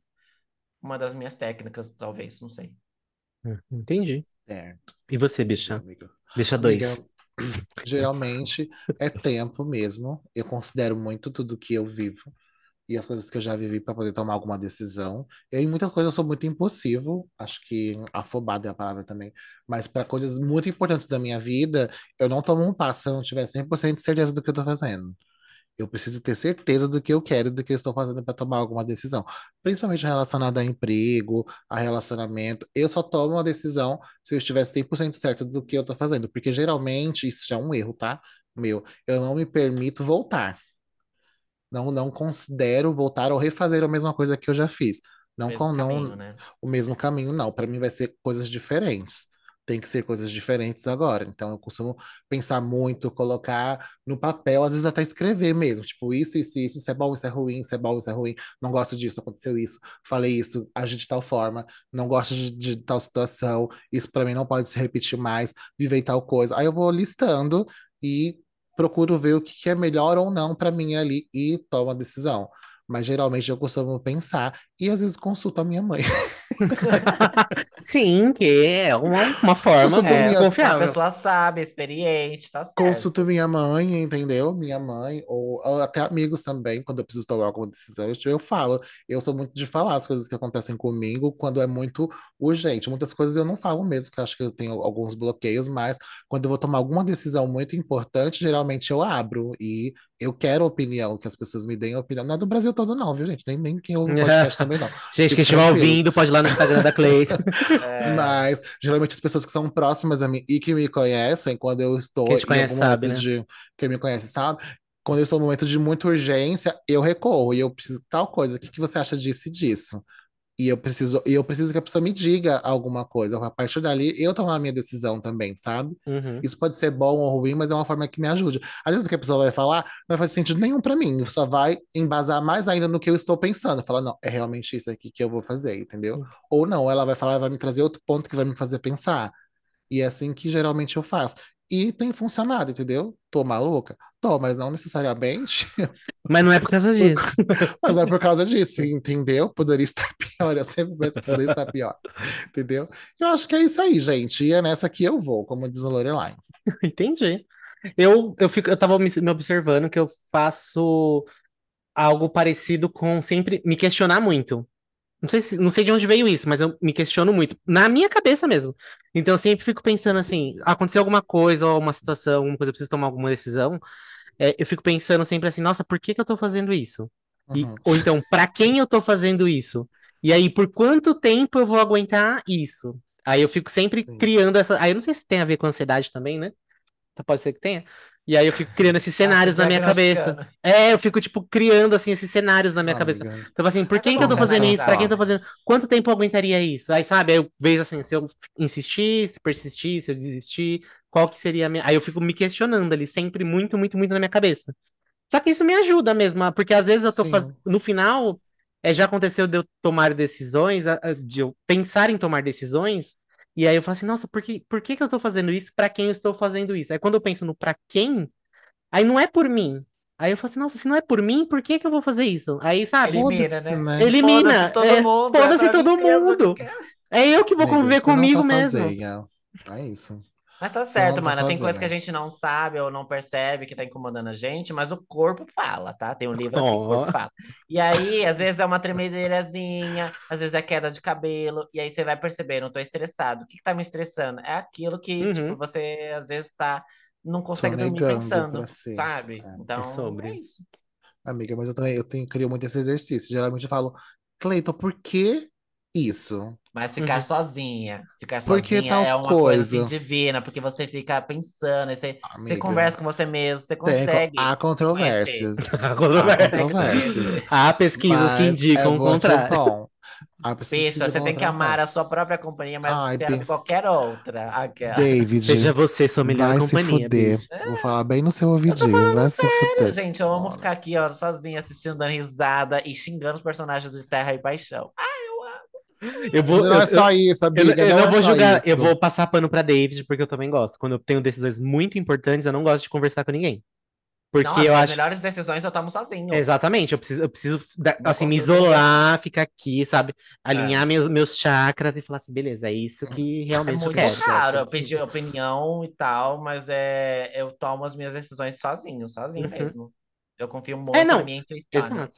uma das minhas técnicas, talvez, não sei. Entendi. Certo. E você, bicha? amiga. Bicha Amiga, 2. Geralmente é tempo mesmo. Eu considero muito tudo que eu vivo e as coisas que eu já vivi para poder tomar alguma decisão. Eu, em muitas coisas eu sou muito impulsivo, acho que afobado é a palavra também, mas para coisas muito importantes da minha vida, eu não tomo um passo se eu não tiver 100% de certeza do que eu tô fazendo. Eu preciso ter certeza do que eu quero, do que eu estou fazendo para tomar alguma decisão, principalmente relacionada a emprego, a relacionamento. Eu só tomo uma decisão se eu estiver 100% certo do que eu estou fazendo, porque geralmente isso já é um erro, tá? Meu, eu não me permito voltar. Não, não considero voltar ou refazer a mesma coisa que eu já fiz. Não, Mesmo com, não caminho, né? o mesmo caminho, não. Para mim vai ser coisas diferentes. Tem que ser coisas diferentes agora. Então eu costumo pensar muito, colocar no papel, às vezes até escrever mesmo. Tipo, isso, isso, isso, isso é bom, isso é ruim, isso é bom, isso é ruim. Não gosto disso, aconteceu isso, falei isso, agi de tal forma, não gosto de, de tal situação, isso para mim não pode se repetir mais, vivei tal coisa. Aí eu vou listando e procuro ver o que é melhor ou não para mim ali e tomo a decisão. Mas geralmente eu costumo pensar e às vezes consulto a minha mãe. Sim, que é uma, uma forma Consulta muito minha- A confiável. pessoa sabe, experiente, tá certo. Consulto minha mãe, entendeu? Minha mãe, ou, ou até amigos também, quando eu preciso tomar alguma decisão, eu, eu falo. Eu sou muito de falar as coisas que acontecem comigo quando é muito urgente. Muitas coisas eu não falo mesmo, porque eu acho que eu tenho alguns bloqueios, mas quando eu vou tomar alguma decisão muito importante, geralmente eu abro e eu quero opinião, que as pessoas me deem opinião. Não é do Brasil todo, não, viu, gente? Nem, nem quem ouve o podcast também, não. Gente que Fiquem estiver ouvindo, pode ir lá no Instagram da Clay. É, Mas geralmente as pessoas que são próximas a mim e que me conhecem, quando eu estou Quem te em conhece algum sabe, momento né? de. Quem me conhece sabe. Quando eu estou num momento de muita urgência, eu recorro e eu preciso de tal coisa. O que que você acha disso e disso? E eu preciso, e eu preciso que a pessoa me diga alguma coisa. A partir dali, eu tomar a minha decisão também, sabe? Uhum. Isso pode ser bom ou ruim, mas é uma forma que me ajude. Às vezes o que a pessoa vai falar não fazer sentido nenhum pra mim, só vai embasar mais ainda no que eu estou pensando. Falar, não, é realmente isso aqui que eu vou fazer, entendeu? Ou não, ela vai falar, vai me trazer outro ponto que vai me fazer pensar. E é assim que geralmente eu faço. E tem funcionado, entendeu? Tô maluca? Tô, mas não necessariamente. Mas não é por causa disso. Mas é por causa disso, entendeu? Poderia estar pior, eu sempre penso que poderia estar pior, entendeu? Eu acho que é isso aí, gente. E é nessa que eu vou, como diz a Lorelai. Entendi. Eu, eu, fico, eu tava me, me observando que eu faço algo parecido com sempre me questionar muito. Não sei, se- não sei de onde veio isso, mas eu me questiono muito. Na minha cabeça mesmo. Então eu sempre fico pensando assim, aconteceu alguma coisa, ou uma situação, alguma coisa, eu preciso tomar alguma decisão. é, eu fico pensando sempre assim, nossa, por que que eu tô fazendo isso? E, Uhum. ou então, pra quem eu tô fazendo isso? E aí, por quanto tempo eu vou aguentar isso? Aí eu fico sempre Sim. criando essa. Aí eu não sei se tem a ver com ansiedade também, né? Então, Pode ser que tenha. E aí eu fico criando esses cenários tá na minha cabeça. É, eu fico, tipo, criando, assim, esses cenários na minha cabeça. Amiga. Então, assim, por Mas que é que eu tô fazendo isso? Pra quem eu tô fazendo? Quanto tempo eu aguentaria isso? Aí, sabe, aí eu vejo assim, se eu insistir, se persistir, se eu desistir, qual que seria a minha. Aí eu fico me questionando ali, sempre muito, muito, muito na minha cabeça. Só que isso me ajuda mesmo, porque às vezes eu tô fazendo. No final, é, já aconteceu de eu tomar decisões, de eu pensar em tomar decisões, e aí eu falo assim, nossa, por que, por que que eu tô fazendo isso? Pra quem eu estou fazendo isso? Aí quando eu penso no pra quem, aí não é por mim. Aí eu falo assim, nossa, se não é por mim, por que que eu vou fazer isso? Aí, sabe? Elimina, Foda-se, né? Elimina. Foda-se todo é, mundo, é foda-se pra todo mundo. quer. É eu que vou conviver comigo tá mesmo. sozinha. É isso. Mas tá certo, tá mano. Tem coisa que a sozinha. gente não sabe ou não percebe que tá incomodando a gente, mas o corpo fala, tá? Tem um livro assim, o Ó. corpo fala. E aí, às vezes é uma tremedeirazinha, às vezes é queda de cabelo, e aí você vai percebendo, tô estressado. O que que tá me estressando? É aquilo que, tipo, Uhum. você às vezes tá, não consegue dormir pensando, si. sabe? É. Então, É sobre. é isso. Amiga, mas eu também eu tenho, crio muito esse exercício. Geralmente eu falo, Cleiton, por que isso? Mas ficar Uhum. sozinha, ficar Por que sozinha tal é uma coisa assim coisa? divina, porque você fica pensando, você, você Amiga, conversa com você mesmo, você tem, consegue há controvérsias. Há controvérsias. Há pesquisas que Mas é indicam o bom que contrário. bom. Que Bicha, você tem o que amar a sua própria companhia, mas Ai, você ama qualquer outra. Aquela. David, Seja você sua melhor vai se companhia, fuder. bicho. Vou falar bem no seu Eu tô ouvidinho. Vai se sério, fuder. gente. Eu amo Bora. ficar aqui, ó, sozinha, assistindo, dando risada e xingando os personagens de Terra e Paixão. Ah, eu. Eu vou, Não eu, é eu, só isso, eu, amiga. eu Não não é vou julgar, eu isso. vou passar pano pra David, porque eu também gosto. Quando eu tenho decisões muito importantes, eu não gosto de conversar com ninguém. Porque Não, as eu minhas acho. melhores decisões eu tomo sozinho. Exatamente, eu preciso, eu preciso da- assim, me isolar, ficar aqui, sabe? É. Alinhar meus, meus chakras e falar assim, beleza, é isso que É realmente eu muito quero. raro eu Sim. pedir opinião e tal, mas é, eu tomo as minhas decisões sozinho, sozinho Uhum. mesmo. Eu confio muito É, não, na minha intuição? Exato,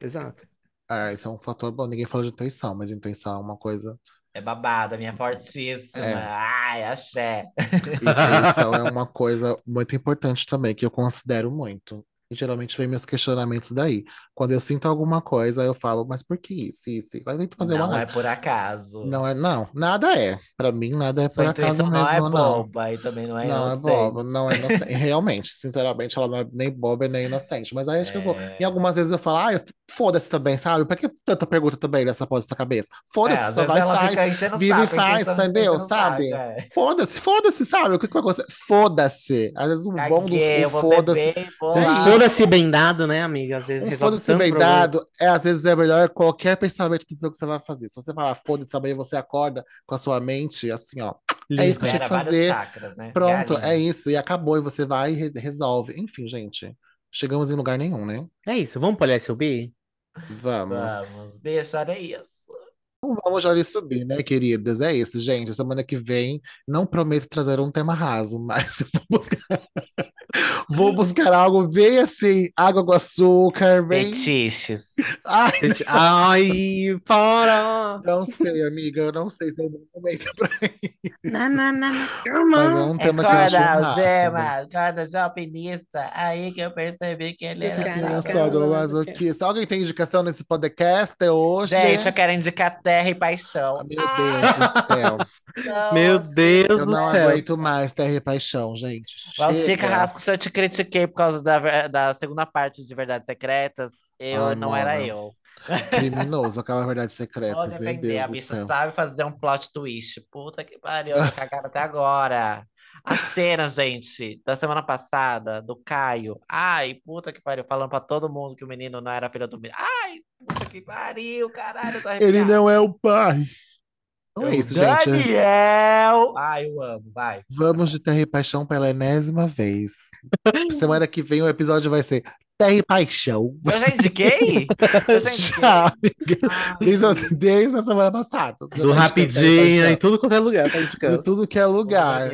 exato. Ah, isso é um fator bom. Ninguém falou de intuição, mas intuição é uma coisa. É babada, minha fortíssima. É. Ai, axé. Intuição é uma coisa muito importante também, que eu considero muito. E geralmente vem meus questionamentos daí. Quando eu sinto alguma coisa, eu falo, mas por que isso, isso, isso? Aí eu tento fazer uma Não é análise. por acaso. Não é, não, nada é. Pra mim, nada é Sua por acaso não é mesmo, não. boba e também não é Não é inocente. boba, não é inocente. Realmente, sinceramente, ela não é nem boba e nem inocente. Mas aí acho que eu vou. É. Em algumas vezes eu falo, ah, foda-se também, sabe? Pra que tanta pergunta também nessa porra dessa cabeça? É, Foda-se, às só vai e faz. vive e faz, entendeu? Sabe? é. Foda-se, foda-se, sabe? O que que vai acontecer? Foda-se. Às vezes o bom do foda-se. É. Foda-se bem dado, né, amiga? Às vezes Um foda-se bem problema. dado, é, às vezes é melhor qualquer pensamento que você vai fazer. Se você falar foda-se amanhã, você acorda com a sua mente assim, ó. É isso que eu tinha que fazer. chakras, né? Pronto, é Realinha. isso. E acabou, e você vai e re- resolve. Enfim, gente. Chegamos em lugar nenhum, né? É isso, vamos pro LSUB? Vamos. Vamos, beijo, olha isso. Então vamos já ali subir, né, queridas? É isso, gente. Semana que vem, não prometo trazer um tema raso, mas eu vou buscar, vou buscar algo bem assim, água com açúcar, bem. Fetiches. Ai, Ai, para! não sei, amiga, eu não sei se é o momento pra Na, na, na, na, Mas é um tema que eu acho algema, acorda, jopinista. Aí que eu percebi que ele era masoquista. Alguém tem indicação nesse podcast hoje? Gente, eu quero indicar Terra e Paixão. Ah, Meu Deus do céu. não, Meu Deus Eu do não céu. aguento mais Terra e Paixão, gente. Valci. Carrasco, se eu te critiquei por causa da, da segunda parte de Verdades Secretas, eu Ai, não era mona. eu. Criminoso, aquela verdade secreta. Meu defender, a bicha sabe fazer um plot twist. Puta que pariu, cagada até agora. A cena, gente, da semana passada, do Caio. Ai, puta que pariu, falando pra todo mundo que o menino não era filho do menino. Ai, puta que pariu, caralho, Ele não é o pai. Então é isso, gente. Daniel! Ai, eu amo, vai. Vamos de Terra e Paixão pela enésima vez. Semana que vem o episódio vai ser Terra e Paixão. Eu já indiquei? Eu já indiquei? Já, amiga. Ai, Desde, a- desde a semana passada. Do rapidinho, Paixão. em tudo quanto é lugar, tá indicando. tudo que é lugar.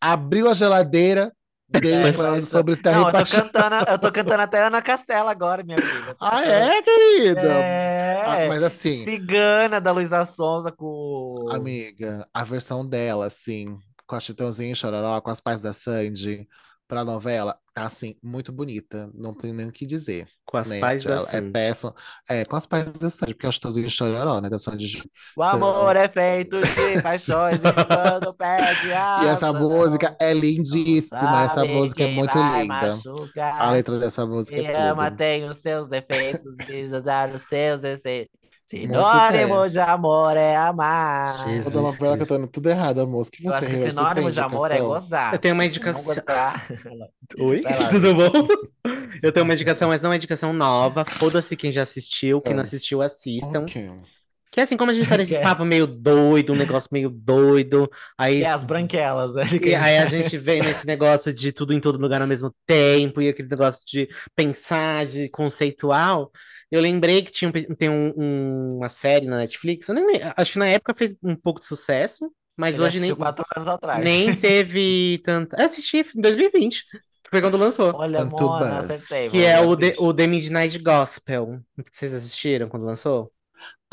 Abriu a geladeira dele É, falando sobre Terra Não, e eu tô Paixão. cantando, eu tô cantando até Ana Castela agora, minha tô Ah, é, querida? É, Ah, mas assim, Cigana da Luísa Sonza com. amiga, a versão dela, assim, com a Chitãozinho e Chororó, com as pais da Sandy, pra novela, assim, muito bonita. Não tem nem o que dizer. Com as né? pais da Ela É Sandy. péssimo. É, com as pais da Sandy, porque é o Chitãozinho e Chororó, né? Da Sandy. Ju- O amor é feito de paixões e quando perde a E essa música é lindíssima. Essa música é muito linda. machucar. A letra dessa música Me é ama, tudo. tem os seus defeitos, dar os seus desejos. Sinônimo de amor é amar. Jesus Toda novela Cristo. cantando tudo errado a música. Eu você, acho que você sinônimo tem de amor é gozar. Eu tenho uma indicação. Oi? Lá, Tudo bom? Eu tenho uma indicação, mas não é uma indicação nova. Foda-se quem já assistiu, quem não Ah. assistiu, assistam. Ok. Que é assim, como a gente tá nesse é- papo meio doido, um negócio meio doido, aí, E as branquelas, né? e aí a gente vem nesse negócio de tudo em todo lugar ao mesmo tempo, e aquele negócio de pensar, de conceitual. Eu lembrei que tinha, um- tem um- um- uma série na Netflix, eu nem, acho que na época fez um pouco de sucesso, mas Ele hoje nem, quatro anos atrás. nem teve tanta. Eu assisti em 2020, foi quando lançou. Olha, Tanto Mona. Que é o The, o The Midnight Gospel. Vocês assistiram quando lançou?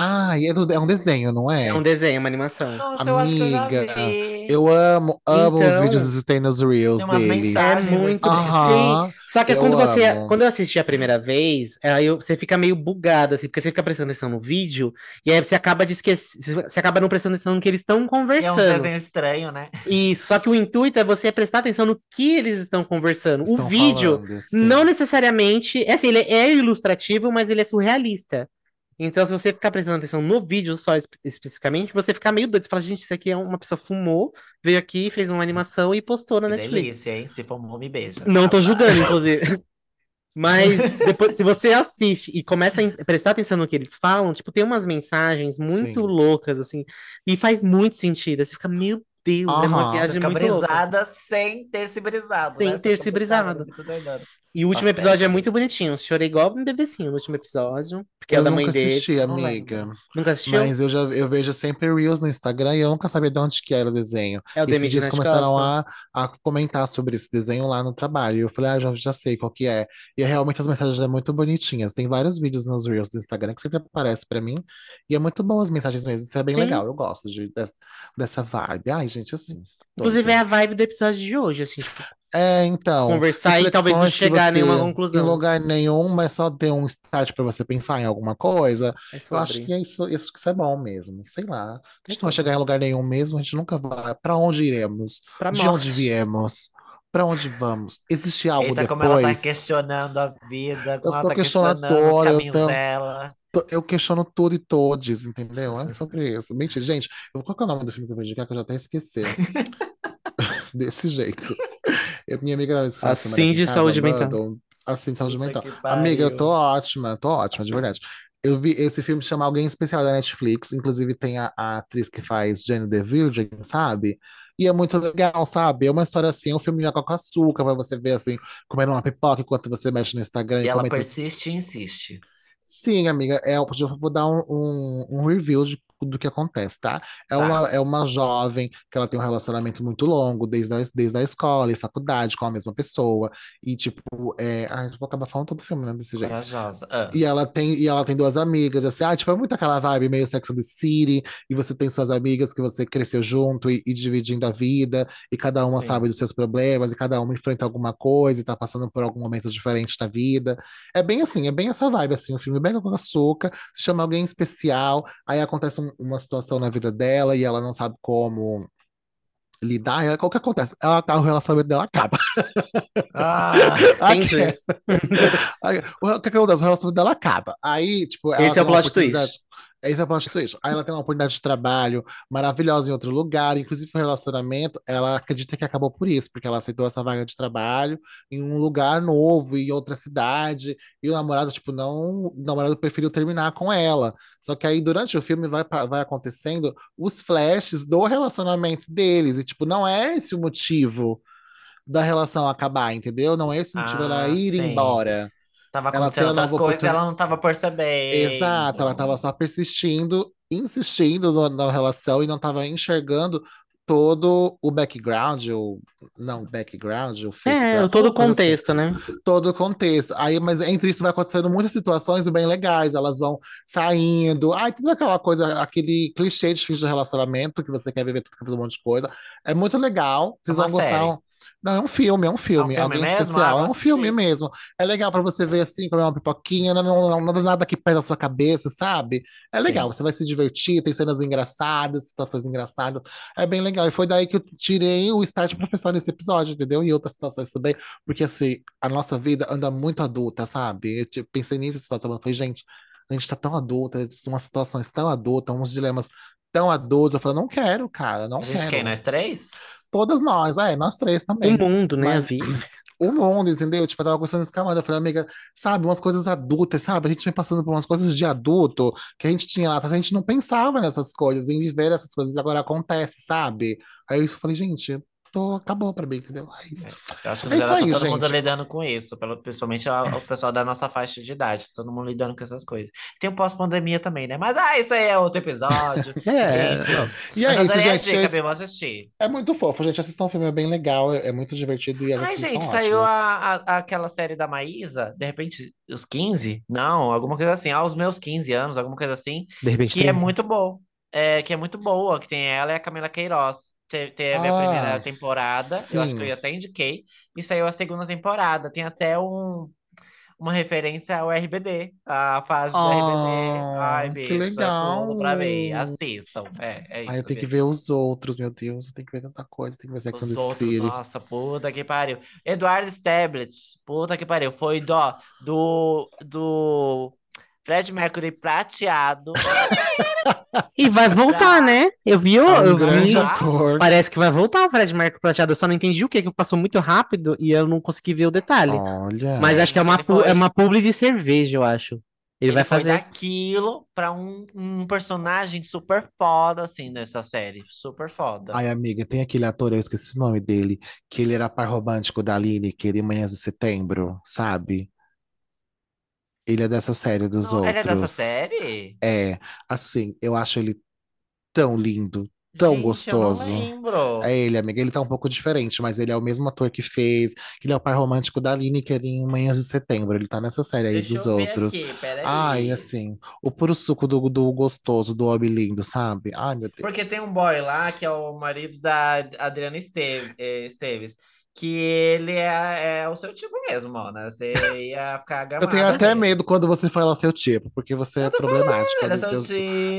Ah, é, do- é um desenho, não é? É um desenho, uma animação. Nossa, eu acho que eu já Amiga, vi. Eu amo, amo os Então- vídeos que tem nos Reels deles. É mensagens muito. Aham. Sim. Só que eu quando você, amo. quando eu assisti a primeira vez, aí eu- você fica meio bugado, assim, porque você fica prestando atenção no vídeo, e aí você acaba de esquecer, você acaba não prestando atenção no que eles estão É um conversando. desenho estranho, né? E só que o intuito é você prestar atenção no que eles estão conversando. O Estão vídeo falando, não necessariamente, é assim, ele é ilustrativo, mas ele é surrealista. Então, se você ficar prestando atenção no vídeo só espe- especificamente, você fica meio doido. Você fala, gente, isso aqui é uma pessoa fumou, veio aqui, fez uma animação e postou na Que Netflix. delícia, hein? Se bom, me beija. Não tô julgando, inclusive. Mas depois, se você assiste e começa a prestar atenção no que eles falam, tipo, tem umas mensagens muito Sim. loucas, assim, e faz muito sentido. Você fica, meu Deus, é uma viagem Fica muito louca. brisada sem ter se brisado, Sem né? ter se brisado. E o último Nossa, episódio é. é muito bonitinho. Chorei igual um bebecinho no último episódio, porque é Eu da mãe nunca dele. assisti, Não amiga. lembro. Nunca assistiu? Mas eu já eu vejo sempre Reels no Instagram e eu nunca sabia de onde que era o desenho. É o The Esses dias começaram a, a comentar sobre esse desenho lá no trabalho. E eu falei, ah, já, já sei qual que é. E é, realmente as mensagens são muito bonitinhas. Tem vários vídeos nos Reels do Instagram que sempre aparece pra mim. E é muito bom as mensagens mesmo. Isso é bem Sim. legal. Eu gosto de, de- dessa vibe. Ai, gente, assim. Inclusive, é a vibe do episódio de hoje, assim, tipo, É, então. conversar e talvez não chegar a nenhuma conclusão. Em lugar nenhum, mas só ter um start pra você pensar em alguma coisa. É Eu acho que é isso, isso que isso é bom mesmo. Sei lá. A É gente não vai chegar em lugar nenhum mesmo, a gente nunca vai. Pra onde iremos? Pra De morte. onde viemos? Pra onde vamos? Existe algo Eita, como ela tá depois? questionando a vida, como ela sou tá questionando os questionadora, eu caminhos tenho- dela. Eu questiono tudo e todos, entendeu? É sobre isso. Mentira, gente. eu- Qual que é o nome do filme que eu vou indicar que eu já até esqueci? Desse jeito. Eu, minha amiga de aqui Assim em de casa, saúde mental. Assim de saúde Puta mental. Amiga, eu tô ótima, tô ótima, de verdade. Eu vi esse filme chama Alguém Especial da Netflix, inclusive tem a, a atriz que faz Jane the Virgin, sabe? E é muito legal, sabe? É uma história assim, é um filme com açúcar, pra você ver assim, comendo uma pipoca enquanto você mexe no Instagram E e ela comenta persiste e insiste. Sim, amiga, é, eu vou dar um, um, um review de, do que acontece, tá? É Tá. uma, é uma jovem que ela tem um relacionamento muito longo, desde a, desde a escola e faculdade, com a mesma pessoa, e tipo, é, ai, vou acabar falando todo o filme, né, desse jeito. Corajosa. Ah, E ela tem, e ela tem duas amigas, assim, ah, tipo, é muito aquela vibe meio Sex and the City, e você tem suas amigas que você cresceu junto e, e dividindo a vida, e cada uma Sim. sabe dos seus problemas, e cada uma enfrenta alguma coisa e tá passando por algum momento diferente da vida. É bem assim, é bem essa vibe, assim, o filme bem com açúcar, se chama alguém especial, aí acontece um- uma situação na vida dela e ela não sabe como lidar, e aí, o que acontece? Ela, o relacionamento dela acaba. Ah, Entendi. O que acontece? O relacionamento dela acaba. Aí, tipo, ela Esse é o plot twist. Esse é o plot twist. Aí ela tem uma oportunidade de trabalho maravilhosa em outro lugar, inclusive o relacionamento, ela acredita que acabou por isso, porque ela aceitou essa vaga de trabalho em um lugar novo, em outra cidade, e o namorado, tipo, não, o namorado preferiu terminar com ela. Só que aí, durante o filme, vai, vai acontecendo os flashes do relacionamento deles, e, tipo, não é esse o motivo da relação acabar, entendeu? Não é esse o motivo ela Ah, ir sim. embora. Tava Ela acontecendo outras coisas e ela não tava percebendo. Exato, ela estava só persistindo, insistindo no- na relação e não estava enxergando todo o background, ou não, background, o É, todo o assim. contexto, né? todo o contexto. Aí, mas entre isso vai acontecendo muitas situações bem legais. Elas vão saindo. Ai, tudo aquela coisa, aquele clichê de fim de relacionamento que você quer viver tudo, quer fazer um monte de coisa. É muito legal. Vocês É vão gostar. Não, é um filme, é um filme. filme Alguém mesmo? especial. Ah, é um filme assistir. mesmo. É legal pra você ver assim, comer uma pipoquinha, não, não, não, nada, que pesa a sua cabeça, sabe? É legal, Sim. você vai se divertir, tem cenas engraçadas, situações engraçadas. É bem legal. E foi daí que eu tirei o start pra pensar nesse episódio, entendeu? E outras situações também. Porque assim, a nossa vida anda muito adulta, sabe? Eu tipo, pensei nisso situação, eu falei, gente, a gente tá tão adulta, umas situações tão adultas, uns dilemas tão adultos. Eu falei, não quero, cara, não A gente quem? quero. Nós três? Todas nós, é, nós três O também. mundo, né? A Mas- vida. O mundo, entendeu? Tipo, eu tava gostando desse camada. Eu falei, amiga, sabe, umas coisas adultas, sabe? A gente vem passando por umas coisas de adulto que a gente tinha lá, a gente não pensava nessas coisas, em viver essas coisas, agora acontece, sabe? Aí eu falei, gente, tô, acabou pra mim, entendeu? É isso. Eu acho que É geral tá aí, todo mundo gente. lidando com isso, pelo- principalmente o pessoal da nossa faixa de idade, todo mundo lidando com essas coisas. Tem o pós-pandemia também, né? Mas ah, isso aí é outro episódio. É, Enfim. E é Mas isso, gente. dica, esse- assistir. É muito fofo, gente. Assistam o filme, é bem legal, é, é muito divertido e as Ai, gente, são saiu a, a- aquela série da Maísa, de repente, os 15? Não, alguma coisa assim, aos meus 15 anos, alguma coisa assim, de repente que tem. é muito bom. É, que é muito boa, que tem ela e a Camila Queiroz. Te- Teve a primeira Ah, temporada, eu acho que eu sim. até indiquei, e saiu a segunda temporada. Tem até um, uma referência ao RBD, a fase do RBD. Ai, Ah, que bicho, é tudo pra ver. legal. Assistam. É, é Aí eu isso, tenho que bicho. ver os outros, meu Deus, eu tenho que ver tanta coisa, tem que ver Sex and the City. nossa, puta que pariu. Eduardo Stablet, puta que pariu. Foi do, do, do Fred Mercury prateado. E vai voltar, né? Eu vi, eu, É um eu grande vi. Ator. Parece que vai voltar o Fred Mercury prateado. Eu só não entendi o que, que passou muito rápido e eu não consegui ver o detalhe. Olha. Mas acho que é uma, Ele pu- é uma publi de cerveja, eu acho. Ele vai foi fazer. daquilo pra um, um personagem super foda, assim, nessa série. Super foda. Ai, amiga, tem aquele ator, eu esqueci o nome dele, que ele era par romântico da Lineker em Manhãs de Setembro, sabe? Ele é dessa série dos Não, ele é dessa outros. série? É, assim, eu acho ele tão lindo, tão Gente, eu não gostoso. lembro. É ele, amiga. Ele tá um pouco diferente, mas ele é o mesmo ator que fez. Ele é o par romântico da Lineker em Manhãs de Setembro. Ele tá nessa série aí Deixa dos eu ver outros. aqui, peraí. Ai, assim, o puro suco do, do gostoso, do homem lindo, sabe? Ai, meu Porque Deus. tem um boy lá que é o marido da Adriana Esteve- eh, Esteves, que ele é, é o seu tipo mesmo, Mona. Você ia ficar Eu tenho gamada até nele. medo quando você fala seu tipo, porque você é problemática Ele é seus,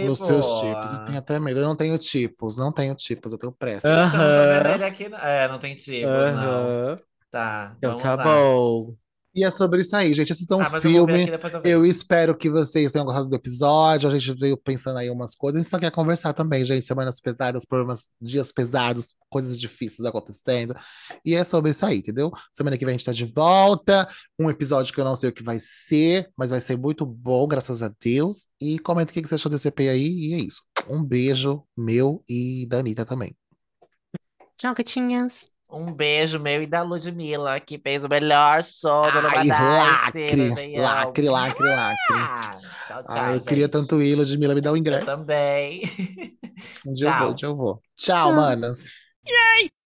nos seus tipos. Eu tipo. tenho até medo. Eu não tenho tipos, não tenho tipos, eu tenho pressa. Ixi, eu não aqui. não. É, não tem tipos, não. Aham. Tá, Então tá lá. bom. E é sobre isso aí, gente. Assistam um Ah, eu ver filme. aqui eu Eu vejo. espero que vocês tenham gostado do episódio. A gente veio pensando aí umas coisas. A gente só quer conversar também, gente. Semanas pesadas, problemas, dias pesados, coisas difíceis acontecendo. E é sobre isso aí, entendeu? Semana que vem a gente tá de volta. Um episódio que eu não sei o que vai ser, mas vai ser muito bom, graças a Deus. E comenta o que que você achou desse EP aí. E é isso. Um beijo meu e da Anitta também. Tchau, gatinhas. Um beijo meu e da Ludmilla, que fez o melhor show do Ai, lacre, lacre, lacre, lacre. Ah, tchau, tchau, Ah, eu queria gente. tanto ir, Ludmilla, me dá o Eu ingresso. também. Um dia eu vou, um Tchau. dia eu vou. Tchau, manas.